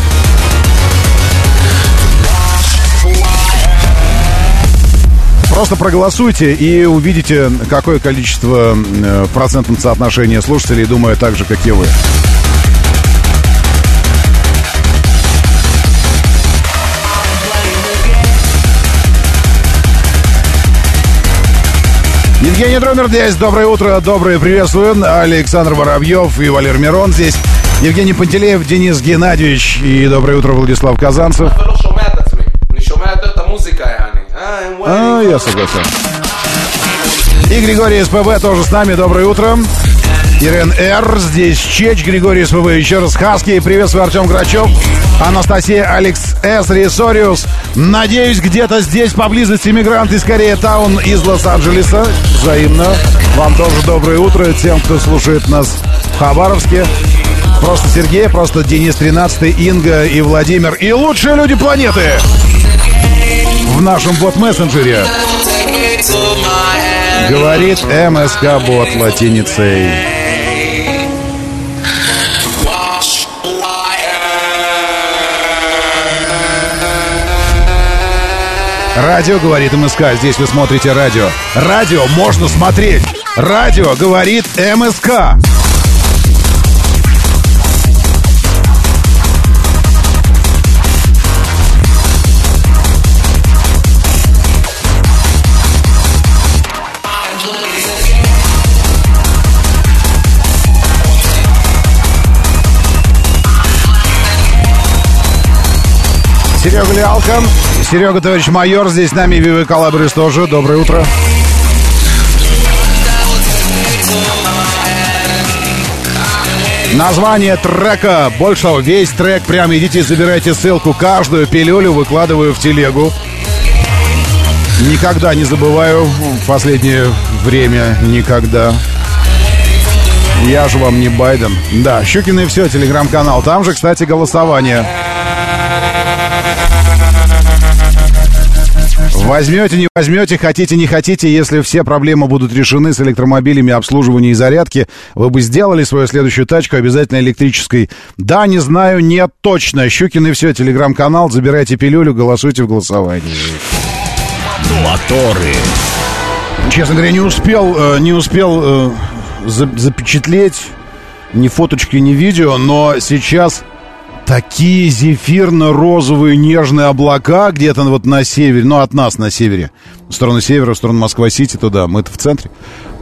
Просто проголосуйте и увидите, какое количество э, в процентном соотношении слушателей думают так же, как и вы. Евгений Дромер здесь. Доброе утро, доброе приветствую. Александр Воробьев и Валер Мирон здесь. Евгений Пантелеев, Денис Геннадьевич и доброе утро, Владислав Казанцев. А, я согласен. И Григорий СПБ тоже с нами. Доброе утро. Ирен Р. Здесь Чеч, Григорий СПБ. Еще раз Хаски. Приветствую, Артем Грачев. Анастасия Алекс С. Ресориус. Надеюсь, где-то здесь поблизости мигранты скорее таун из Лос-Анджелеса. Взаимно. Вам тоже доброе утро. Тем, кто слушает нас в Хабаровске. Просто Сергей, просто Денис 13, Инга и Владимир. И лучшие люди планеты в нашем бот-мессенджере. Говорит МСК-бот латиницей. Радио говорит МСК. Здесь вы смотрите радио. Радио можно смотреть. Радио говорит МСК. Серега Лялка. Серега, товарищ майор, здесь с нами Вивы Калабрис тоже. Доброе утро. Название трека. Больше весь трек. Прям идите, забирайте ссылку. Каждую пилюлю выкладываю в телегу. Никогда не забываю в последнее время. Никогда. Я же вам не Байден. Да, Щукин и все, телеграм-канал. Там же, кстати, голосование. Возьмете, не возьмете, хотите, не хотите, если все проблемы будут решены с электромобилями, обслуживания и зарядки, вы бы сделали свою следующую тачку обязательно электрической. Да, не знаю, нет, точно. Щукин и все, телеграм-канал, забирайте пилюлю, голосуйте в голосовании.
Моторы.
Честно говоря, не успел, э, не успел э, запечатлеть ни фоточки, ни видео, но сейчас такие зефирно-розовые нежные облака где-то вот на севере, ну, от нас на севере, в сторону севера, в сторону Москва-Сити, туда, мы-то в центре.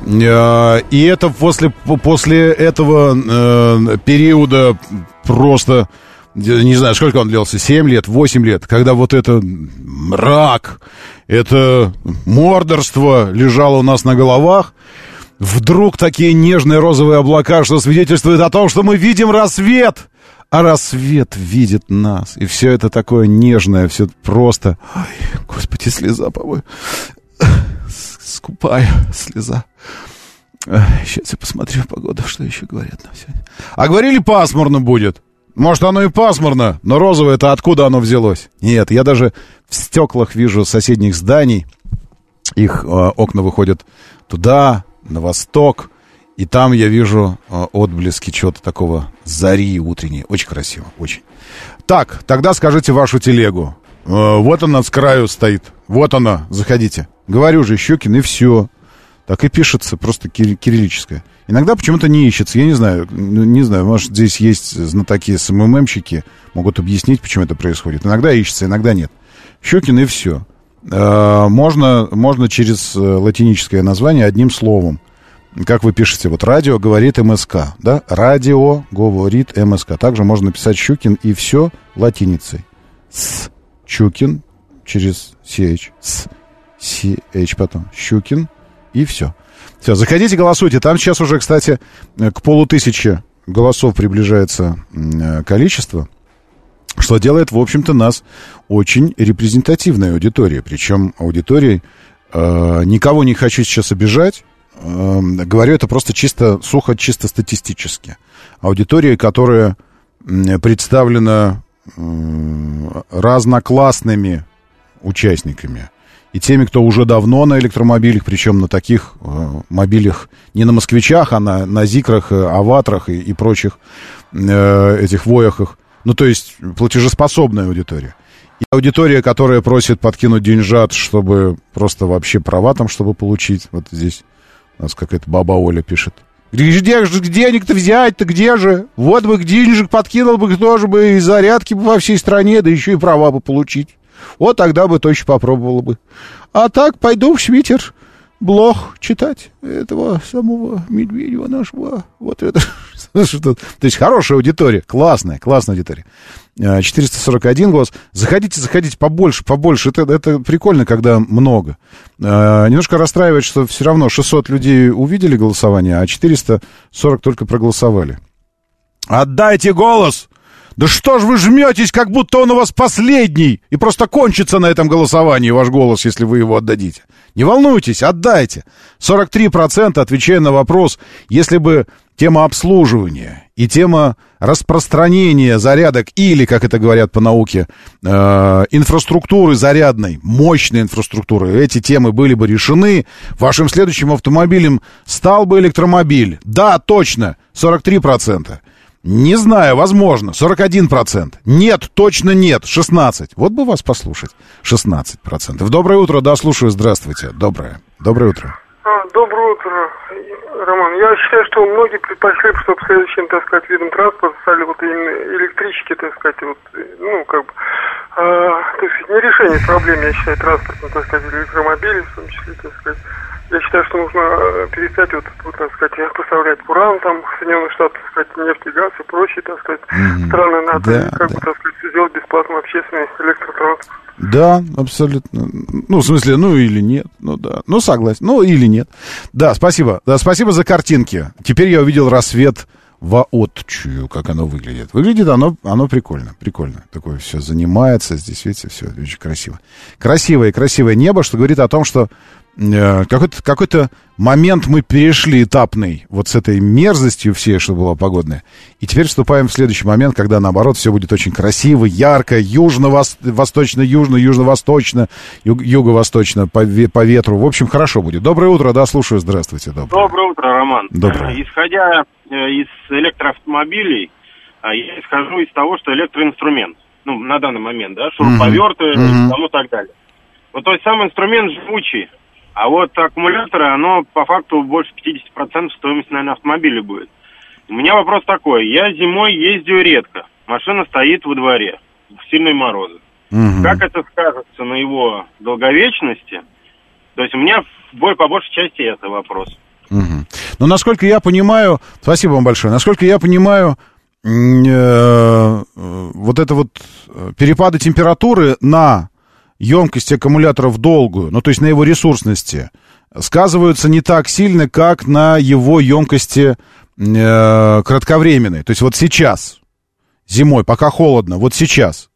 Э, и это после, после этого э, периода просто, не знаю, сколько он длился, 7 лет, 8 лет, когда вот это мрак, это мордорство лежало у нас на головах, вдруг такие нежные розовые облака, что свидетельствует о том, что мы видим рассвет а рассвет видит нас. И все это такое нежное, все просто... Ой, господи, слеза, по-моему. Скупая слеза. Сейчас я посмотрю погоду, что еще говорят нам сегодня. А говорили, пасмурно будет. Может, оно и пасмурно, но розовое это откуда оно взялось? Нет, я даже в стеклах вижу соседних зданий. Их э, окна выходят туда, на восток. И там я вижу э, отблески чего-то такого зари утренней. Очень красиво, очень. Так, тогда скажите вашу телегу. Э, вот она с краю стоит. Вот она, заходите. Говорю же, Щукин, и все. Так и пишется, просто кир- кириллическое. Иногда почему-то не ищется. Я не знаю, не знаю, может, здесь есть знатоки СММщики, могут объяснить, почему это происходит. Иногда ищется, иногда нет. Щукин и все. Э, можно, можно через латиническое название одним словом как вы пишете, вот радио говорит МСК, да? Радио говорит МСК. Также можно написать Щукин и все латиницей. С Щукин через CH. С CH потом. Щукин и все. Все, заходите, голосуйте. Там сейчас уже, кстати, к полутысяче голосов приближается э, количество, что делает, в общем-то, нас очень репрезентативной аудиторией. Причем аудиторией, э, никого не хочу сейчас обижать, говорю это просто чисто, сухо, чисто статистически. Аудитория, которая представлена разноклассными участниками. и теми, кто уже давно на электромобилях, причем на таких э, мобилях, не на москвичах, а на, на зикрах, э, аватрах и, и прочих э, этих вояхах. Ну, то есть платежеспособная аудитория. И аудитория, которая просит подкинуть деньжат, чтобы просто вообще права там, чтобы получить. Вот здесь у нас какая-то баба Оля пишет. Где же денег-то взять-то, где же? Вот бы денежек подкинул бы, кто же бы и зарядки бы во всей стране, да еще и права бы получить. Вот тогда бы точно попробовала бы. А так пойду в Свитер блог читать этого самого Медведева нашего. Вот это. То есть хорошая аудитория, классная, классная аудитория. 441 э, голос. Заходите, заходите побольше, побольше. Это, это прикольно, когда много. Э, немножко расстраивает, что все равно 600 людей увидели голосование, а 440 только проголосовали. Отдайте голос! Да что ж вы жметесь, как будто он у вас последний, и просто кончится на этом голосовании ваш голос, если вы его отдадите. Не волнуйтесь, отдайте. 43% отвечая на вопрос, если бы тема обслуживания и тема распространения зарядок или, как это говорят по науке, э, инфраструктуры зарядной, мощной инфраструктуры, эти темы были бы решены, вашим следующим автомобилем стал бы электромобиль. Да, точно, 43%. Не знаю, возможно, 41%. Нет, точно нет, 16%. Вот бы вас послушать, 16%. Доброе утро, да, слушаю, здравствуйте. Доброе, доброе утро.
А, доброе утро, Роман. Я считаю, что многие предпочли, чтобы следующим, так сказать, видом транспорта стали вот именно электрички, так сказать, вот, ну, как бы, а, то есть не решение проблем, я считаю, транспорта, так сказать, электромобилей, в том числе, так сказать. Я считаю, что нужно э, перестать, вот, вот, так сказать, поставлять уран, там, Соединенных Штатов, так сказать, нефть и газ и прочие, так сказать, mm-hmm. страны НАТО, да, как да. бы, так сказать, сделать бесплатно общественный электротранспорт.
Да, абсолютно. Ну, в смысле, ну или нет. Ну да. Ну, согласен. Ну или нет. Да, спасибо. Да, спасибо за картинки. Теперь я увидел рассвет воотчую, как оно выглядит. Выглядит оно, оно прикольно, прикольно. Такое все занимается, здесь, видите, все очень красиво. Красивое, красивое небо, что говорит о том, что какой-то какой момент мы перешли этапный вот с этой мерзостью всей, что была погодная. И теперь вступаем в следующий момент, когда, наоборот, все будет очень красиво, ярко, южно-восточно-южно, южно-восточно, юго-восточно по, по ветру. В общем, хорошо будет. Доброе утро, да, слушаю, здравствуйте.
Доброе, доброе утро, Роман.
Доброе.
Э, исходя э, из электроавтомобилей, я исхожу из того, что электроинструмент, ну, на данный момент, да, шуруповерты mm-hmm. и так далее. Вот то есть сам инструмент живучий, а вот аккумуляторы, оно по факту больше 50% стоимости, наверное, автомобиля будет. У меня вопрос такой. Я зимой ездю редко. Машина стоит во дворе в сильные морозы. Угу. Как это скажется на его долговечности? То есть у меня бой по большей части это вопрос.
Угу. Ну, насколько я понимаю, спасибо вам большое, насколько я понимаю, э, вот это вот э, перепады температуры на емкость аккумулятора в долгую, ну то есть на его ресурсности, сказываются не так сильно, как на его емкости э, кратковременной. То есть вот сейчас, зимой, пока холодно, вот сейчас,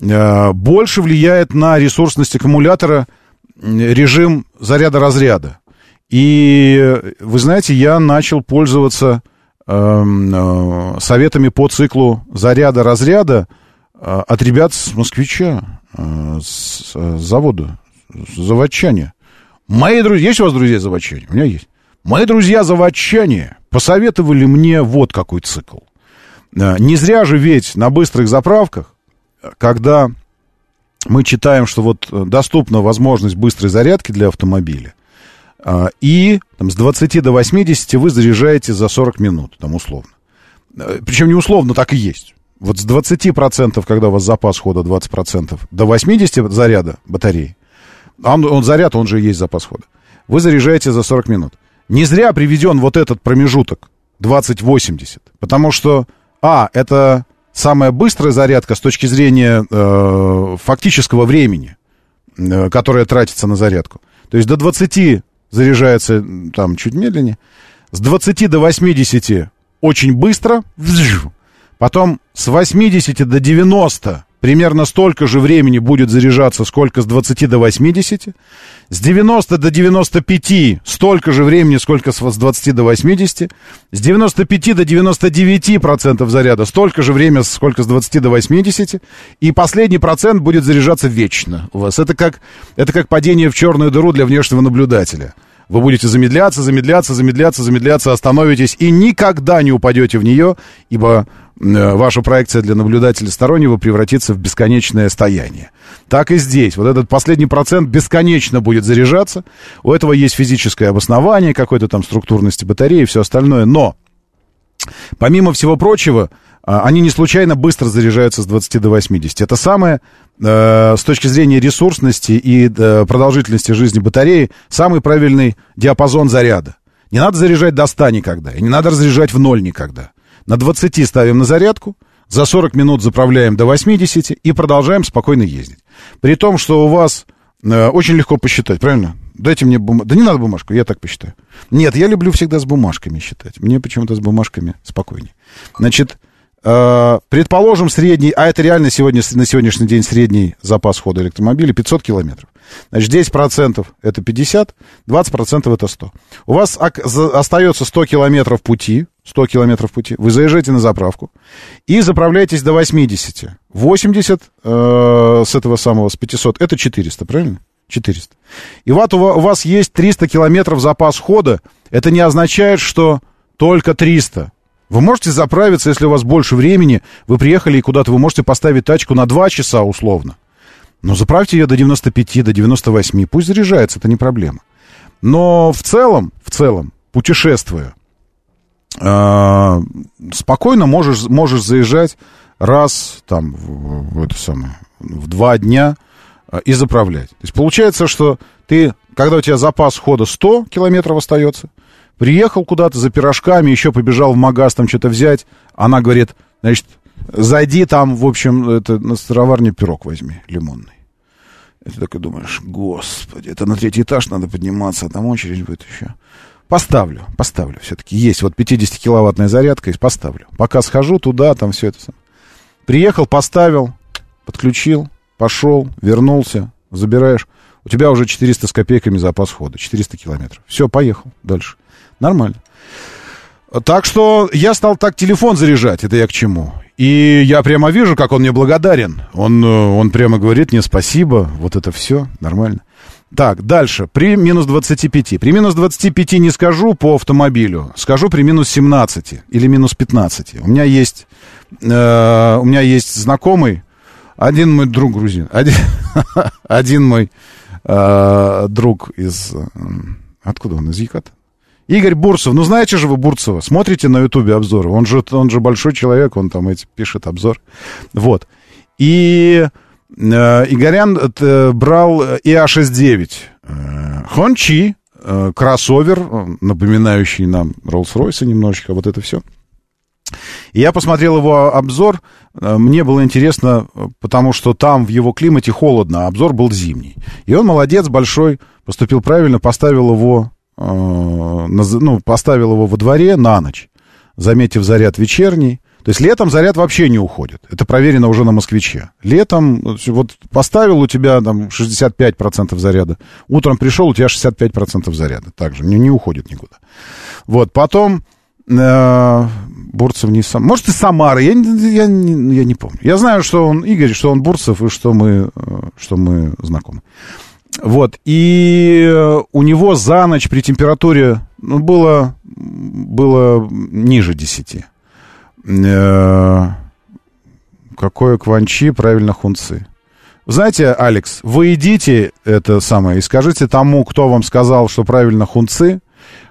э, больше влияет на ресурсность аккумулятора режим заряда-разряда. И вы знаете, я начал пользоваться эм, э, советами по циклу заряда-разряда от ребят с москвича. Э, с, с завода, заводчане. Мои друзья, есть у вас друзья заводчане? У меня есть. Мои друзья заводчане посоветовали мне вот какой цикл. Э, не зря же ведь на быстрых заправках, когда мы читаем, что вот доступна возможность быстрой зарядки для автомобиля, э, и там, с 20 до 80 вы заряжаете за 40 минут, там условно. Причем не условно, так и есть. Вот с 20%, когда у вас запас хода 20%, до 80 заряда батареи, он, он заряд, он же и есть запас хода, вы заряжаете за 40 минут. Не зря приведен вот этот промежуток 20-80, потому что, а, это самая быстрая зарядка с точки зрения э, фактического времени, э, которое тратится на зарядку. То есть до 20 заряжается там чуть медленнее, с 20 до 80 очень быстро, Потом с 80 до 90 примерно столько же времени будет заряжаться, сколько с 20 до 80. С 90 до 95 столько же времени, сколько с 20 до 80. С 95 до 99 процентов заряда столько же времени, сколько с 20 до 80. И последний процент будет заряжаться вечно у вас. Это как, это как падение в черную дыру для внешнего наблюдателя. Вы будете замедляться, замедляться, замедляться, замедляться, остановитесь и никогда не упадете в нее, ибо ваша проекция для наблюдателя стороннего превратится в бесконечное стояние. Так и здесь. Вот этот последний процент бесконечно будет заряжаться. У этого есть физическое обоснование, какой-то там структурности батареи и все остальное. Но, помимо всего прочего, а, они не случайно быстро заряжаются с 20 до 80. Это самое, э, с точки зрения ресурсности и э, продолжительности жизни батареи, самый правильный диапазон заряда. Не надо заряжать до 100 никогда, и не надо разряжать в ноль никогда. На 20 ставим на зарядку, за 40 минут заправляем до 80 и продолжаем спокойно ездить. При том, что у вас э, очень легко посчитать, правильно? Дайте мне бумажку. Да не надо бумажку, я так посчитаю. Нет, я люблю всегда с бумажками считать. Мне почему-то с бумажками спокойнее. Значит, э, предположим, средний, а это реально сегодня, на сегодняшний день средний запас хода электромобиля 500 километров. Значит, 10% это 50, 20% это 100. У вас остается 100 километров пути, 100 километров пути, вы заезжаете на заправку и заправляетесь до 80. 80 э, с этого самого, с 500, это 400, правильно? 400. И вот у вас есть 300 километров запас хода. Это не означает, что только 300. Вы можете заправиться, если у вас больше времени, вы приехали и куда-то, вы можете поставить тачку на 2 часа условно. Но заправьте ее до 95, до 98, пусть заряжается, это не проблема. Но в целом, в целом, путешествуя, э, спокойно можешь, можешь заезжать раз там в, в это самое, в два дня э, и заправлять. То есть получается, что ты, когда у тебя запас хода 100 километров остается, приехал куда-то за пирожками, еще побежал в магаз там что-то взять, она говорит, значит, Зайди там, в общем, это на сыроварне пирог возьми, лимонный. И ты такой думаешь, господи, это на третий этаж надо подниматься, а там очередь будет еще. Поставлю, поставлю все-таки. Есть вот 50-киловаттная зарядка, поставлю. Пока схожу туда, там все это. Приехал, поставил, подключил, пошел, вернулся, забираешь. У тебя уже 400 с копейками запас хода, 400 километров. Все, поехал дальше. Нормально. Так что я стал так телефон заряжать, это я к чему. И я прямо вижу, как он мне благодарен. Он, э, он прямо говорит мне спасибо, вот это все, нормально. Так, дальше. При минус 25. При минус 25 не скажу по автомобилю, скажу при минус 17 или минус 15. У меня есть, э, у меня есть знакомый, один мой друг грузин, один, один мой э, друг из... Э, откуда он? Из Яката? Игорь Бурцев, ну знаете же вы Бурцева, смотрите на Ютубе обзоры, он же, он же большой человек, он там эти, пишет обзор, вот. И Игорян э, брал ИА-69, э, Хончи, э, кроссовер, напоминающий нам Роллс-Ройса немножечко, вот это все. И я посмотрел его обзор, э, мне было интересно, потому что там в его климате холодно, а обзор был зимний. И он молодец, большой, поступил правильно, поставил его Э, ну, поставил его во дворе на ночь, заметив заряд вечерний. То есть летом заряд вообще не уходит. Это проверено уже на москвиче. Летом вот поставил у тебя там 65% заряда. Утром пришел, у тебя 65% заряда. Также не, не уходит никуда. Вот, потом э, Бурцев не сам. Может, и Самара, я, я, я, я не помню. Я знаю, что он Игорь, что он Бурцев, и что мы, э, что мы знакомы. Вот, и у него за ночь при температуре ну, было, было ниже 10. Э, какое кванчи, правильно, хунцы. Знаете, Алекс, вы идите это самое и скажите тому, кто вам сказал, что правильно хунцы,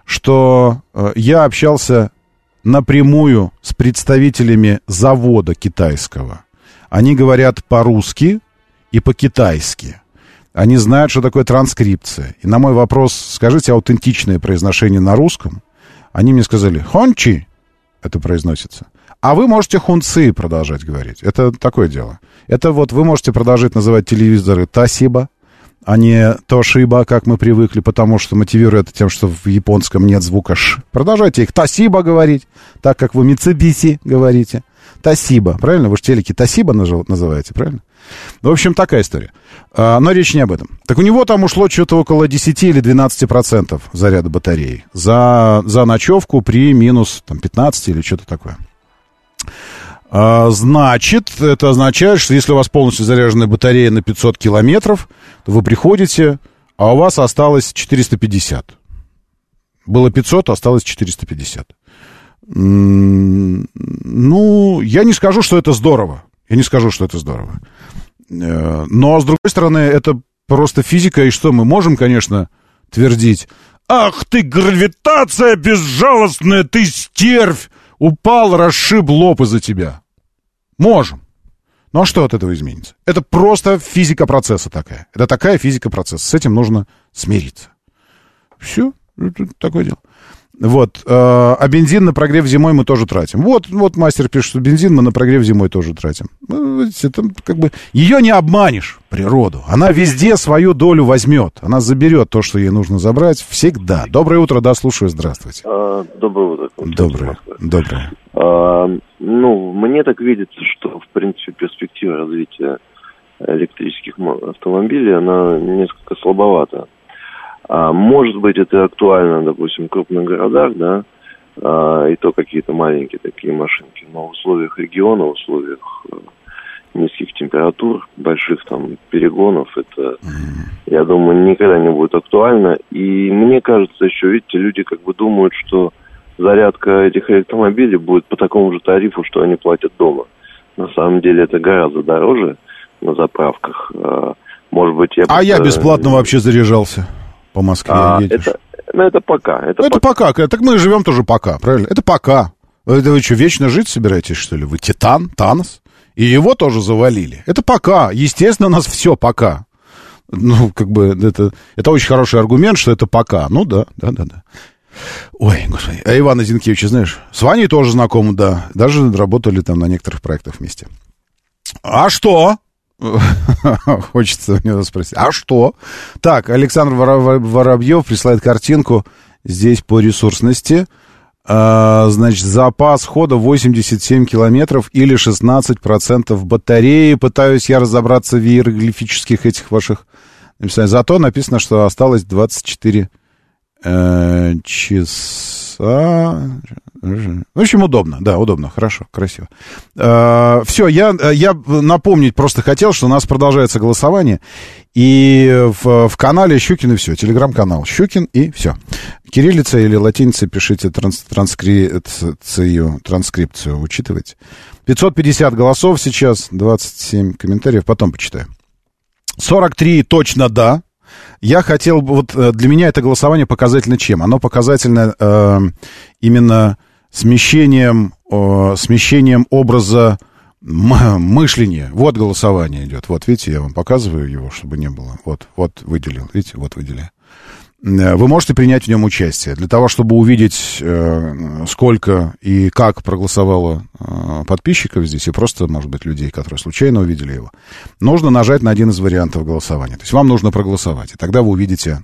что э, я общался напрямую с представителями завода китайского. Они говорят по-русски и по-китайски. Они знают, что такое транскрипция. И на мой вопрос, скажите аутентичное произношение на русском, они мне сказали, хончи, это произносится. А вы можете хунцы продолжать говорить. Это такое дело. Это вот вы можете продолжать называть телевизоры Тасиба, а не Тошиба, как мы привыкли, потому что мотивирую это тем, что в японском нет звука «ш». Продолжайте их Тосиба говорить, так как вы Митсубиси говорите. Тосиба, правильно? Вы же телеки Тосиба называете, правильно? В общем, такая история. А, но речь не об этом. Так у него там ушло что-то около 10 или 12 процентов заряда батареи за, за ночевку при минус там, 15 или что-то такое. А, значит, это означает, что если у вас полностью заряженная батарея на 500 километров, то вы приходите, а у вас осталось 450. Было 500, осталось 450. Ну, я не скажу, что это здорово. Я не скажу, что это здорово. Э, но, с другой стороны, это просто физика, и что мы можем, конечно, твердить. Ах ты, гравитация безжалостная, ты стервь! Упал, расшиб лоб из-за тебя. Можем. Но что от этого изменится? Это просто физика процесса такая. Это такая физика процесса. С этим нужно смириться. Все. Это такое дело. Вот. Э, а бензин на прогрев зимой мы тоже тратим. Вот, вот мастер пишет, что бензин мы на прогрев зимой тоже тратим. Ну, это как бы... Ее не обманешь, природу. Она везде свою долю возьмет. Она заберет то, что ей нужно забрать всегда. Доброе утро, да, слушаю, здравствуйте.
А, доброе утро.
Доброе, доброе.
А, ну, мне так видится, что, в принципе, перспектива развития электрических автомобилей, она несколько слабовата. А, может быть, это актуально, допустим, в крупных городах, да, а, и то какие-то маленькие такие машинки. Но в условиях региона, в условиях э, низких температур, больших там перегонов, это, я думаю, никогда не будет актуально. И мне кажется, еще, видите, люди как бы думают, что зарядка этих электромобилей будет по такому же тарифу, что они платят дома. На самом деле это гораздо дороже на заправках. А, может быть, я...
А я бесплатно вообще заряжался по Москве а, едешь?
Это, ну, это пока. Это,
ну, это пока. пока. Так мы живем тоже пока, правильно? Это пока. Это вы что, вечно жить собираетесь, что ли? Вы Титан, Танос? И его тоже завалили. Это пока. Естественно, у нас все пока. Ну, как бы, это, это очень хороший аргумент, что это пока. Ну, да, да, да, да. Ой, господи. А Ивана Зинкевича, знаешь, с Ваней тоже знакомы, да. Даже работали там на некоторых проектах вместе. А что? Хочется у него спросить. А что? Так, Александр Воробьев присылает картинку здесь по ресурсности. А, значит, запас хода 87 километров или 16% батареи. Пытаюсь я разобраться в иероглифических этих ваших. Зато написано, что осталось 24 э, часа. В общем, удобно, да, удобно, хорошо, красиво. Э, все, я, я напомнить просто хотел, что у нас продолжается голосование, и в, в канале Щукин и все, телеграм-канал Щукин и все. Кириллица или латиница пишите транс, транскрипцию, транскрипцию, учитывайте. 550 голосов сейчас, 27 комментариев, потом почитаю. 43 точно да, я хотел бы, вот э, для меня это голосование показательно чем? Оно показательно э, именно смещением, э, смещением образа мышления. Вот голосование идет. Вот, видите, я вам показываю его, чтобы не было. Вот, вот выделил. Видите, вот выделяю. Э, вы можете принять в нем участие. Для того, чтобы увидеть, э, сколько и как проголосовало э, подписчиков здесь, и просто, может быть, людей, которые случайно увидели его, нужно нажать на один из вариантов голосования. То есть вам нужно проголосовать, и тогда вы увидите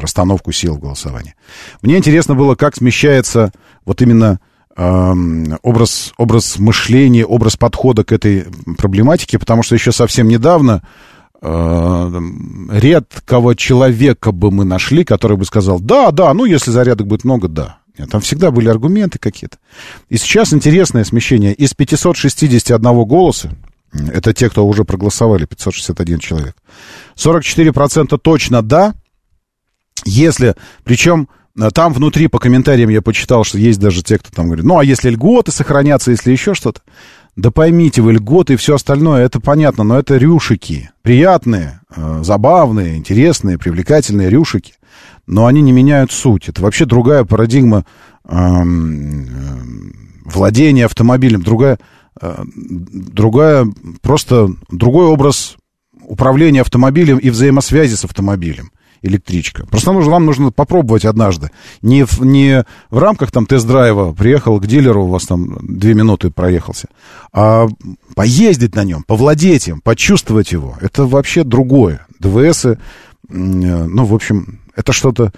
расстановку сил в голосовании. Мне интересно было, как смещается вот именно эм, образ, образ мышления, образ подхода к этой проблематике, потому что еще совсем недавно редкого человека бы мы нашли, который бы сказал, да, да, ну, если зарядок будет много, да. Нет, там всегда были аргументы какие-то. И сейчас интересное смещение. Из 561 голоса, это те, кто уже проголосовали, 561 человек, 44% точно да, если, причем э, там внутри по комментариям я почитал, что есть даже те, кто там говорит, ну, а если льготы сохранятся, если еще что-то. Да поймите вы, льготы и все остальное, это понятно, но это рюшики. Приятные, э, забавные, интересные, привлекательные рюшики. Но они не меняют суть. Это вообще другая парадигма э, владения автомобилем, другая, э, другая, просто другой образ управления автомобилем и взаимосвязи с автомобилем электричка. Просто нужно, вам нужно попробовать однажды. Не в, не в рамках там тест-драйва приехал к дилеру, у вас там две минуты проехался, а поездить на нем, повладеть им, почувствовать его. Это вообще другое. ДВСы ну, в общем, это что-то...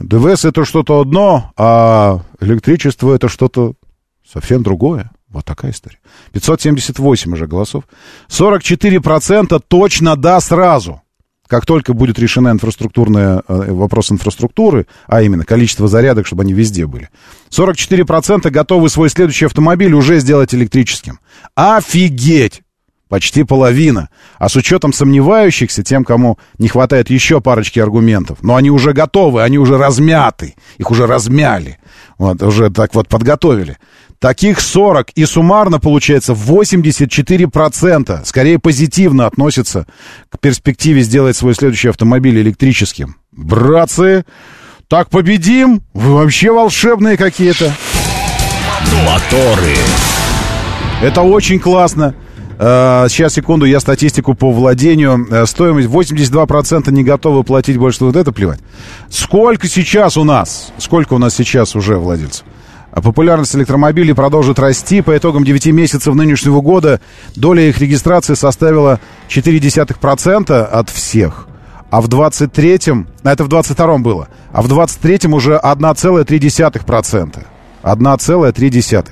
ДВС это что-то одно, а электричество это что-то совсем другое. Вот такая история. 578 уже голосов. 44% точно да сразу. Как только будет решена инфраструктурная, э, вопрос инфраструктуры, а именно количество зарядок, чтобы они везде были, 44% готовы свой следующий автомобиль уже сделать электрическим. Офигеть! Почти половина. А с учетом сомневающихся, тем, кому не хватает еще парочки аргументов, но они уже готовы, они уже размяты, их уже размяли, вот, уже так вот подготовили. Таких 40, и суммарно получается 84%. Скорее позитивно относятся к перспективе сделать свой следующий автомобиль электрическим. Братцы, так победим? Вы вообще волшебные какие-то.
Моторы.
Это очень классно. Э, сейчас, секунду, я статистику по владению. Э, стоимость 82% не готовы платить больше. Вот это плевать. Сколько сейчас у нас? Сколько у нас сейчас уже владельцев? А популярность электромобилей продолжит расти. По итогам 9 месяцев нынешнего года доля их регистрации составила 0,4% от всех. А в 23-м, а это в 22-м было, а в 23-м уже 1,3%. 1,3%.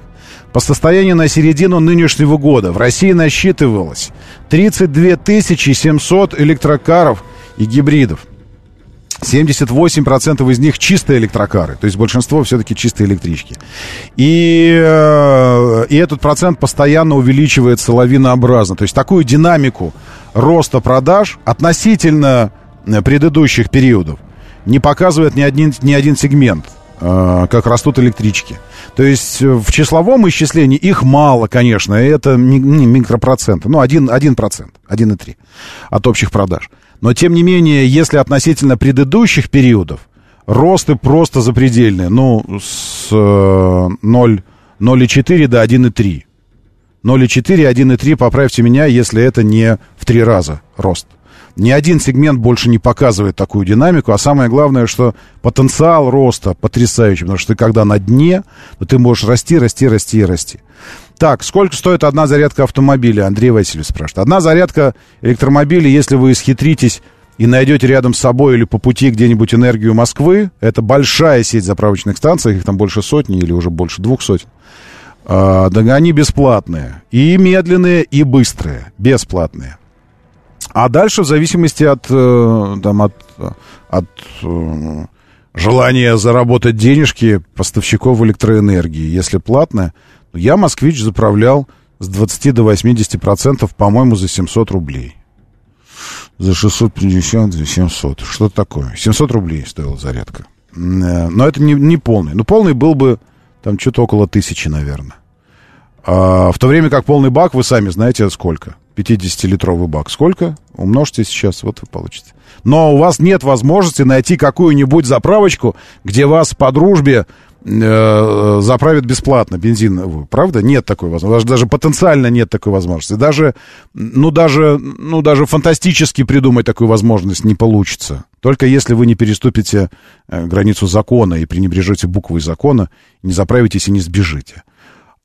По состоянию на середину нынешнего года в России насчитывалось 32 700 электрокаров и гибридов. 78% из них чистые электрокары, то есть большинство все-таки чистые электрички. И, э, и этот процент постоянно увеличивается лавинообразно. То есть такую динамику роста продаж относительно э, предыдущих периодов не показывает ни один, ни один сегмент, э, как растут электрички. То есть в числовом исчислении их мало, конечно, это не, не микропроценты, ну, 1%, 1%, 1,3% от общих продаж. Но, тем не менее, если относительно предыдущих периодов, росты просто запредельные. Ну, с 0,4 до 1,3. 0,4, 1,3, поправьте меня, если это не в три раза рост. Ни один сегмент больше не показывает такую динамику, а самое главное, что потенциал роста потрясающий, потому что ты когда на дне, то ты можешь расти, расти, расти и расти. Так, сколько стоит одна зарядка автомобиля? Андрей Васильевич спрашивает. Одна зарядка электромобиля, если вы исхитритесь и найдете рядом с собой или по пути где-нибудь энергию Москвы, это большая сеть заправочных станций, их там больше сотни или уже больше двух сотен. А, да они бесплатные. И медленные, и быстрые. Бесплатные. А дальше в зависимости от, э, там, от, от э, желания заработать денежки поставщиков электроэнергии. Если платная, я «Москвич» заправлял с 20 до 80 процентов, по-моему, за 700 рублей. За 650, за 700. Что такое? 700 рублей стоила зарядка. Э, но это не, не полный. Ну, полный был бы там что-то около тысячи, наверное. А, в то время как полный бак, вы сами знаете, сколько? 50-литровый бак. Сколько? Умножьте сейчас, вот вы получите. Но у вас нет возможности найти какую-нибудь заправочку, где вас по дружбе э, заправят бесплатно бензин. Правда? Нет такой возможности. Даже, даже потенциально нет такой возможности. Даже, ну, даже, ну, даже фантастически придумать такую возможность не получится. Только если вы не переступите э, границу закона и пренебрежете буквой закона, не заправитесь и не сбежите.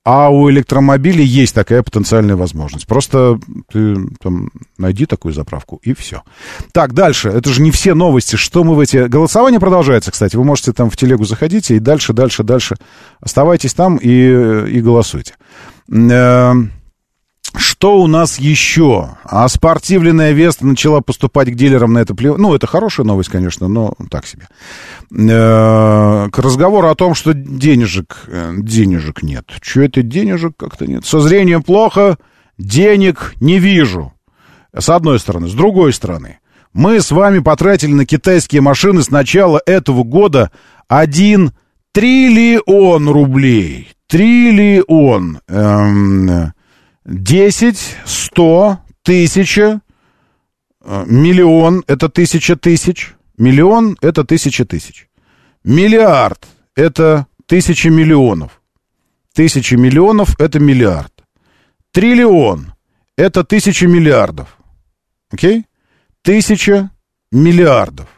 А у электромобилей есть такая потенциальная возможность. Просто ты там найди такую заправку, и все. Так, дальше. Это же не все новости. Что мы в эти... Голосование продолжается, кстати. Вы можете там в телегу заходите и дальше, дальше, дальше. Оставайтесь там и, и голосуйте. Эм, что у нас еще? А спортивная Веста начала поступать к дилерам на это плев... Ну, это хорошая новость, конечно, но так себе. Э, к разговору о том, что денежек, э, денежек нет. Что это денежек как-то нет? Со зрением плохо, денег не вижу. С одной стороны. С другой стороны. Мы с вами потратили на китайские машины с начала этого года 1 триллион рублей. Триллион. Эм, 10, 100, тысяча, э, миллион — это тысяча тысяч, миллион — это тысяча тысяч. Миллиард — это тысяча миллионов. Тысяча миллионов — это миллиард. Триллион — это тысяча миллиардов. Окей? Тысяча миллиардов.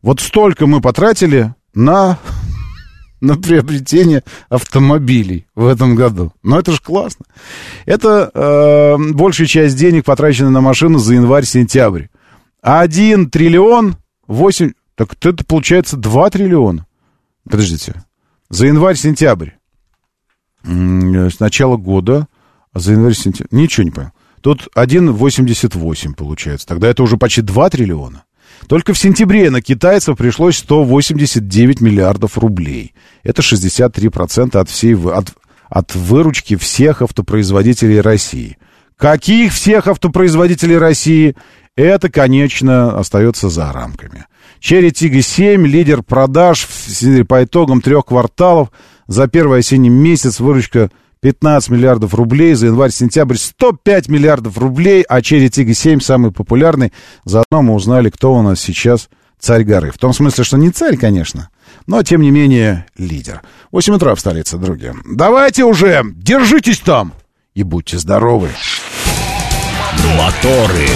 Вот столько мы потратили на на приобретение автомобилей в этом году. Но это же классно. Это э, большая часть денег потрачена на машину за январь-сентябрь. 1 триллион 8... Так это получается 2 триллиона. Подождите. За январь-сентябрь. С начала года. А за январь-сентябрь... Ничего не понял. Тут 1,88 получается. Тогда это уже почти 2 триллиона. Только в сентябре на китайцев пришлось 189 миллиардов рублей. Это 63% от, всей, от, от выручки всех автопроизводителей России. Каких всех автопроизводителей России? Это, конечно, остается за рамками. Черри Тига 7, лидер продаж по итогам трех кварталов. За первый осенний месяц выручка 15 миллиардов рублей, за январь-сентябрь 105 миллиардов рублей, а Черри Тига 7 самый популярный. Заодно мы узнали, кто у нас сейчас царь горы. В том смысле, что не царь, конечно, но, тем не менее, лидер. 8 утра в столице, друзья. Давайте уже, держитесь там и будьте здоровы.
Моторы.